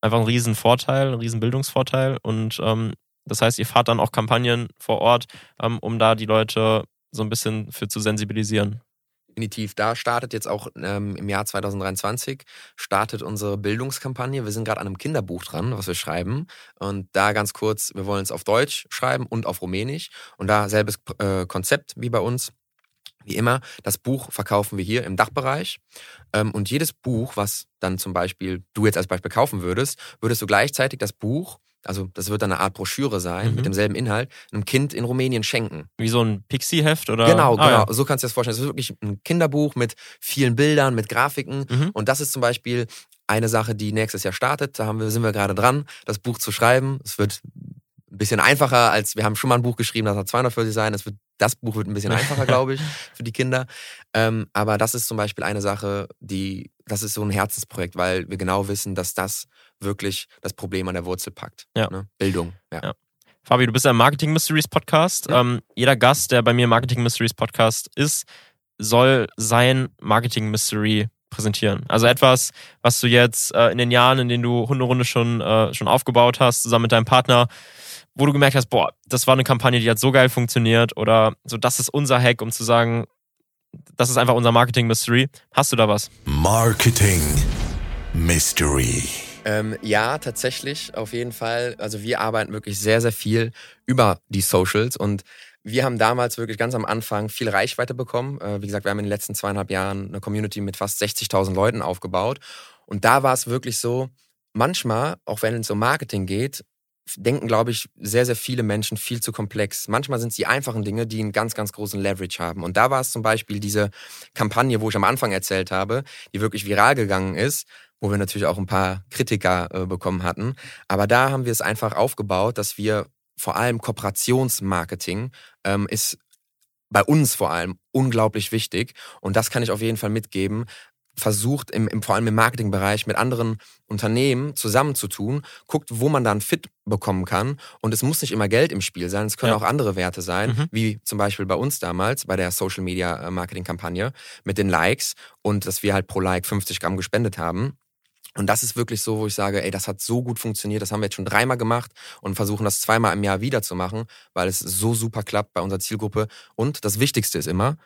einfach einen riesen Vorteil, einen riesen Bildungsvorteil. Und ähm, das heißt, ihr fahrt dann auch Kampagnen vor Ort, ähm, um da die Leute so ein bisschen für zu sensibilisieren. Definitiv. Da startet jetzt auch ähm, im Jahr 2023 startet unsere Bildungskampagne. Wir sind gerade an einem Kinderbuch dran, was wir schreiben. Und da ganz kurz, wir wollen es auf Deutsch schreiben und auf Rumänisch. Und da selbes äh, Konzept wie bei uns. Wie immer, das Buch verkaufen wir hier im Dachbereich. Ähm, und jedes Buch, was dann zum Beispiel du jetzt als Beispiel kaufen würdest, würdest du gleichzeitig das Buch also das wird dann eine Art Broschüre sein mhm. mit demselben Inhalt, einem Kind in Rumänien schenken. Wie so ein Pixie-Heft oder? Genau, ah, genau. Ja. So kannst du dir das vorstellen. Es ist wirklich ein Kinderbuch mit vielen Bildern, mit Grafiken. Mhm. Und das ist zum Beispiel eine Sache, die nächstes Jahr startet. Da haben wir, sind wir gerade dran, das Buch zu schreiben. Es wird ein bisschen einfacher als, wir haben schon mal ein Buch geschrieben, das hat 240 sein. Es wird, das Buch wird ein bisschen *laughs* einfacher, glaube ich, für die Kinder. Ähm, aber das ist zum Beispiel eine Sache, die, das ist so ein Herzensprojekt, weil wir genau wissen, dass das wirklich das Problem an der Wurzel packt. Ja. Ne? Bildung. Ja. ja. Fabi, du bist ja im Marketing Mysteries Podcast. Ja. Ähm, jeder Gast, der bei mir im Marketing Mysteries Podcast ist, soll sein Marketing Mystery präsentieren. Also etwas, was du jetzt äh, in den Jahren, in denen du Hunderunde schon, äh, schon aufgebaut hast, zusammen mit deinem Partner, wo du gemerkt hast, boah, das war eine Kampagne, die hat so geil funktioniert oder so, das ist unser Hack, um zu sagen, das ist einfach unser Marketing Mystery. Hast du da was? Marketing Mystery. Ähm, ja, tatsächlich, auf jeden Fall. Also wir arbeiten wirklich sehr, sehr viel über die Socials und wir haben damals wirklich ganz am Anfang viel Reichweite bekommen. Äh, wie gesagt, wir haben in den letzten zweieinhalb Jahren eine Community mit fast 60.000 Leuten aufgebaut. Und da war es wirklich so, manchmal, auch wenn es um Marketing geht, denken, glaube ich, sehr, sehr viele Menschen viel zu komplex. Manchmal sind es die einfachen Dinge, die einen ganz, ganz großen Leverage haben. Und da war es zum Beispiel diese Kampagne, wo ich am Anfang erzählt habe, die wirklich viral gegangen ist, wo wir natürlich auch ein paar Kritiker äh, bekommen hatten. Aber da haben wir es einfach aufgebaut, dass wir vor allem Kooperationsmarketing ähm, ist bei uns vor allem unglaublich wichtig. Und das kann ich auf jeden Fall mitgeben. Versucht im, im, vor allem im Marketingbereich mit anderen Unternehmen zusammenzutun, guckt, wo man dann fit bekommen kann. Und es muss nicht immer Geld im Spiel sein, es können ja. auch andere Werte sein, mhm. wie zum Beispiel bei uns damals bei der Social Media äh, Marketing Kampagne mit den Likes und dass wir halt pro Like 50 Gramm gespendet haben. Und das ist wirklich so, wo ich sage, ey, das hat so gut funktioniert, das haben wir jetzt schon dreimal gemacht und versuchen das zweimal im Jahr wieder zu machen, weil es so super klappt bei unserer Zielgruppe. Und das Wichtigste ist immer,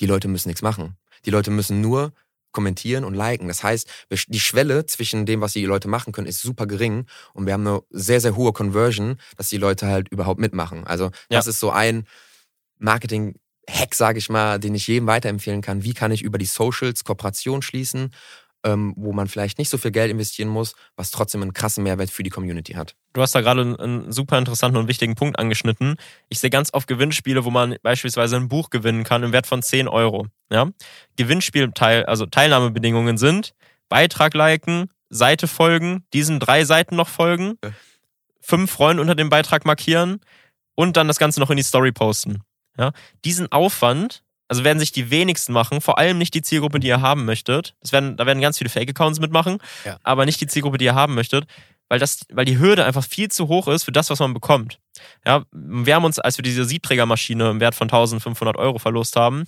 die Leute müssen nichts machen. Die Leute müssen nur kommentieren und liken. Das heißt, die Schwelle zwischen dem, was die Leute machen können, ist super gering und wir haben eine sehr, sehr hohe Conversion, dass die Leute halt überhaupt mitmachen. Also das ja. ist so ein Marketing Hack, sage ich mal, den ich jedem weiterempfehlen kann. Wie kann ich über die Socials Kooperation schließen ähm, wo man vielleicht nicht so viel Geld investieren muss, was trotzdem einen krassen Mehrwert für die Community hat. Du hast da gerade einen super interessanten und wichtigen Punkt angeschnitten. Ich sehe ganz oft Gewinnspiele, wo man beispielsweise ein Buch gewinnen kann im Wert von 10 Euro. Ja? Gewinnspielteil, also Teilnahmebedingungen sind Beitrag liken, Seite folgen, diesen drei Seiten noch folgen, fünf Freunde unter dem Beitrag markieren und dann das Ganze noch in die Story posten. Ja? Diesen Aufwand also werden sich die wenigsten machen, vor allem nicht die Zielgruppe, die ihr haben möchtet. Das werden, da werden ganz viele Fake-Accounts mitmachen, ja. aber nicht die Zielgruppe, die ihr haben möchtet, weil, das, weil die Hürde einfach viel zu hoch ist für das, was man bekommt. Ja, wir haben uns, als wir diese Siebträgermaschine im Wert von 1500 Euro verlost haben,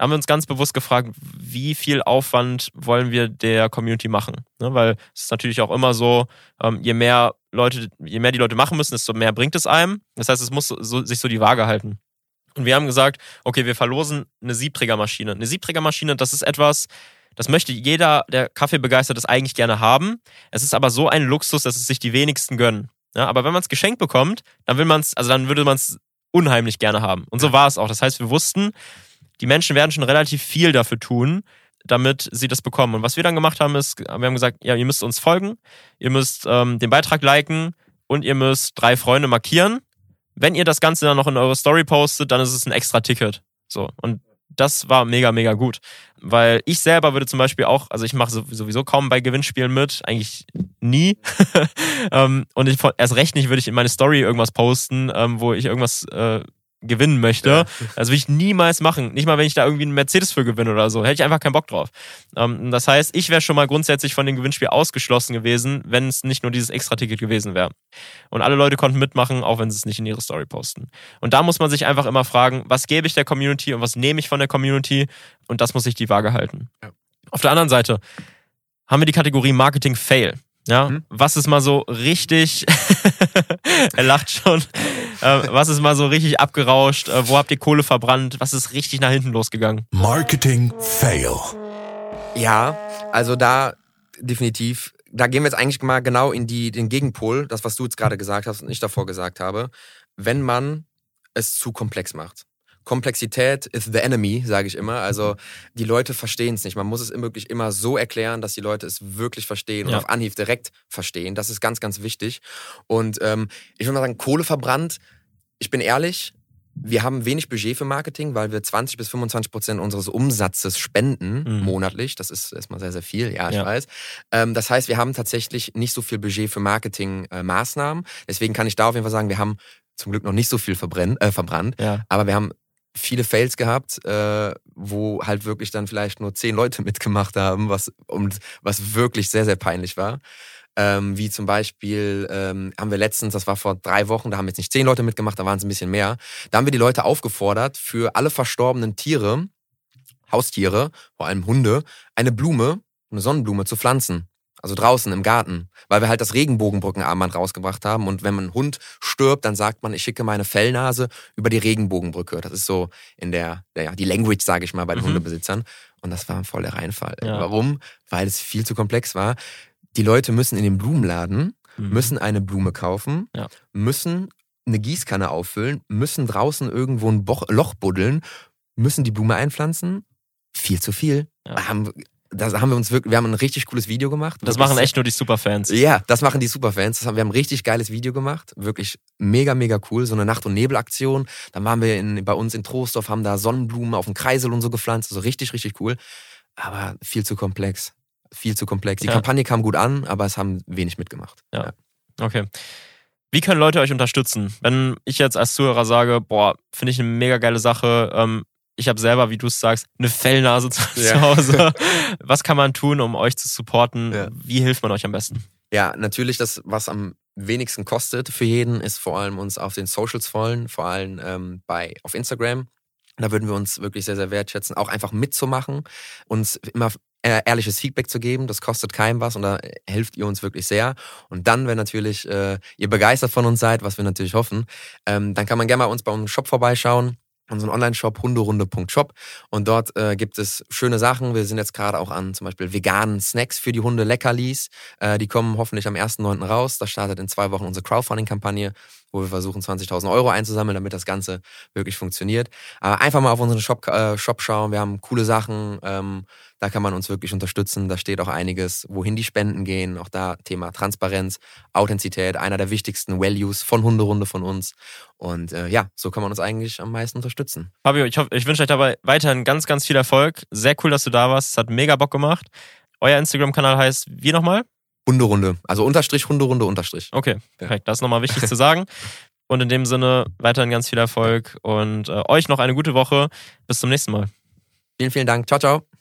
haben wir uns ganz bewusst gefragt, wie viel Aufwand wollen wir der Community machen? Ne, weil es ist natürlich auch immer so, ähm, je mehr Leute, je mehr die Leute machen müssen, desto mehr bringt es einem. Das heißt, es muss so, sich so die Waage halten. Und wir haben gesagt, okay, wir verlosen eine Siebträgermaschine. Eine Siebträgermaschine, das ist etwas, das möchte jeder, der Kaffee begeistert ist, eigentlich gerne haben. Es ist aber so ein Luxus, dass es sich die wenigsten gönnen. Ja, aber wenn man es geschenkt bekommt, dann will man es, also dann würde man es unheimlich gerne haben. Und so war es auch. Das heißt, wir wussten, die Menschen werden schon relativ viel dafür tun, damit sie das bekommen. Und was wir dann gemacht haben, ist, wir haben gesagt, ja, ihr müsst uns folgen, ihr müsst ähm, den Beitrag liken und ihr müsst drei Freunde markieren. Wenn ihr das Ganze dann noch in eure Story postet, dann ist es ein extra Ticket. So. Und das war mega, mega gut. Weil ich selber würde zum Beispiel auch, also ich mache sowieso kaum bei Gewinnspielen mit, eigentlich nie. *laughs* Ähm, und ich, erst recht nicht würde ich in meine Story irgendwas posten, ähm, wo ich irgendwas äh, gewinnen möchte. Ja. Das will ich niemals machen. Nicht mal, wenn ich da irgendwie einen Mercedes für gewinne oder so. Hätte ich einfach keinen Bock drauf. Ähm, das heißt, ich wäre schon mal grundsätzlich von dem Gewinnspiel ausgeschlossen gewesen, wenn es nicht nur dieses Extra-Ticket gewesen wäre. Und alle Leute konnten mitmachen, auch wenn sie es nicht in ihre Story posten. Und da muss man sich einfach immer fragen, was gebe ich der Community und was nehme ich von der Community? Und das muss sich die Waage halten. Ja. Auf der anderen Seite haben wir die Kategorie Marketing Fail. Ja, mhm. was ist mal so richtig, *laughs* er lacht schon, äh, was ist mal so richtig abgerauscht, äh, wo habt ihr Kohle verbrannt, was ist richtig nach hinten losgegangen? Marketing Fail. Ja, also da definitiv, da gehen wir jetzt eigentlich mal genau in die, den Gegenpol, das, was du jetzt gerade gesagt hast und ich davor gesagt habe, wenn man es zu komplex macht. Komplexität is the enemy, sage ich immer. Also die Leute verstehen es nicht. Man muss es wirklich immer so erklären, dass die Leute es wirklich verstehen und ja. auf Anhieb direkt verstehen. Das ist ganz, ganz wichtig. Und ähm, ich würde mal sagen, Kohle verbrannt. Ich bin ehrlich, wir haben wenig Budget für Marketing, weil wir 20 bis 25 Prozent unseres Umsatzes spenden mhm. monatlich. Das ist erstmal sehr, sehr viel, ja, ich ja. weiß. Ähm, das heißt, wir haben tatsächlich nicht so viel Budget für Marketingmaßnahmen. Äh, Deswegen kann ich da auf jeden Fall sagen, wir haben zum Glück noch nicht so viel verbrennt, äh, verbrannt, ja. aber wir haben viele Fails gehabt, äh, wo halt wirklich dann vielleicht nur zehn Leute *laughs* mitgemacht haben, was und was wirklich sehr, sehr peinlich war. Ähm, wie zum Beispiel ähm, haben wir letztens, das war vor drei Wochen, da haben jetzt nicht zehn Leute mitgemacht, da waren es ein bisschen mehr. Da haben wir die Leute aufgefordert, für alle verstorbenen Tiere, Haustiere, vor allem Hunde, eine Blume, eine Sonnenblume zu pflanzen. Also draußen im Garten, weil wir halt das Regenbogenbrückenarmband rausgebracht haben. Und wenn ein Hund stirbt, dann sagt man, ich schicke meine Fellnase über die Regenbogenbrücke. Das ist so in der, ja, die Language, sage ich mal, bei den mhm. Hundebesitzern. Und das war ein voller Reinfall. Ja. Warum? Weil es viel zu komplex war. Die Leute müssen in den Blumenladen, mhm. müssen eine Blume kaufen, ja. müssen eine Gießkanne auffüllen, müssen draußen irgendwo ein Loch buddeln, müssen die Blume einpflanzen. Viel zu viel. Ja. Haben da haben wir uns wirklich, wir haben ein richtig cooles Video gemacht. Das machen echt nur die Superfans. Ja, das machen die Superfans. wir haben ein richtig geiles Video gemacht. Wirklich mega, mega cool. So eine Nacht- und Nebelaktion. Dann waren wir in, bei uns in Troisdorf, haben da Sonnenblumen auf dem Kreisel und so gepflanzt. Also richtig, richtig cool. Aber viel zu komplex. Viel zu komplex. Die ja. Kampagne kam gut an, aber es haben wenig mitgemacht. Ja. ja. Okay. Wie können Leute euch unterstützen? Wenn ich jetzt als Zuhörer sage, boah, finde ich eine mega geile Sache, ähm, ich habe selber, wie du es sagst, eine Fellnase zu, ja. Hause. *laughs* Was kann man tun, um euch zu supporten? Ja. Wie hilft man euch am besten? Ja, natürlich das, was am wenigsten kostet für jeden, ist vor allem uns auf den Socials folgen, vor allem ähm, bei auf Instagram. Da würden wir uns wirklich sehr, sehr wertschätzen, auch einfach mitzumachen, uns immer ehrliches Feedback zu geben. Das kostet keinem was und da helft ihr uns wirklich sehr. Und dann, wenn natürlich äh, ihr begeistert von uns seid, was wir natürlich hoffen, ähm, dann kann man gerne mal uns bei unserem Shop vorbeischauen unseren Online-Shop hunderunde.shop und dort äh, gibt es schöne Sachen. Wir sind jetzt gerade auch an zum Beispiel veganen Snacks für die Hunde Leckerlis. Äh, die kommen hoffentlich am 1.9. raus. Da startet in zwei Wochen unsere Crowdfunding-Kampagne, wo wir versuchen 20.000 Euro einzusammeln, damit das Ganze wirklich funktioniert. Aber einfach mal auf unseren Shop, äh, Shop schauen. Wir haben coole Sachen. Ähm, da kann man uns wirklich unterstützen. Da steht auch einiges, wohin die Spenden gehen. Auch da Thema Transparenz, Authentizität, einer der wichtigsten Values von Hunderunde von uns. Und äh, ja, so kann man uns eigentlich am meisten unterstützen. Fabio, ich, ich wünsche euch dabei weiterhin ganz, ganz viel Erfolg. Sehr cool, dass du da warst. Es hat mega Bock gemacht. Euer Instagram-Kanal heißt wie nochmal? Hunderunde. Also Unterstrich, Hunderunde, Unterstrich. Okay, perfekt. Das ist nochmal wichtig zu sagen. *laughs* Und in dem Sinne weiterhin ganz viel Erfolg und äh, euch noch eine gute Woche. Bis zum nächsten Mal. Vielen, vielen Dank. Ciao, ciao.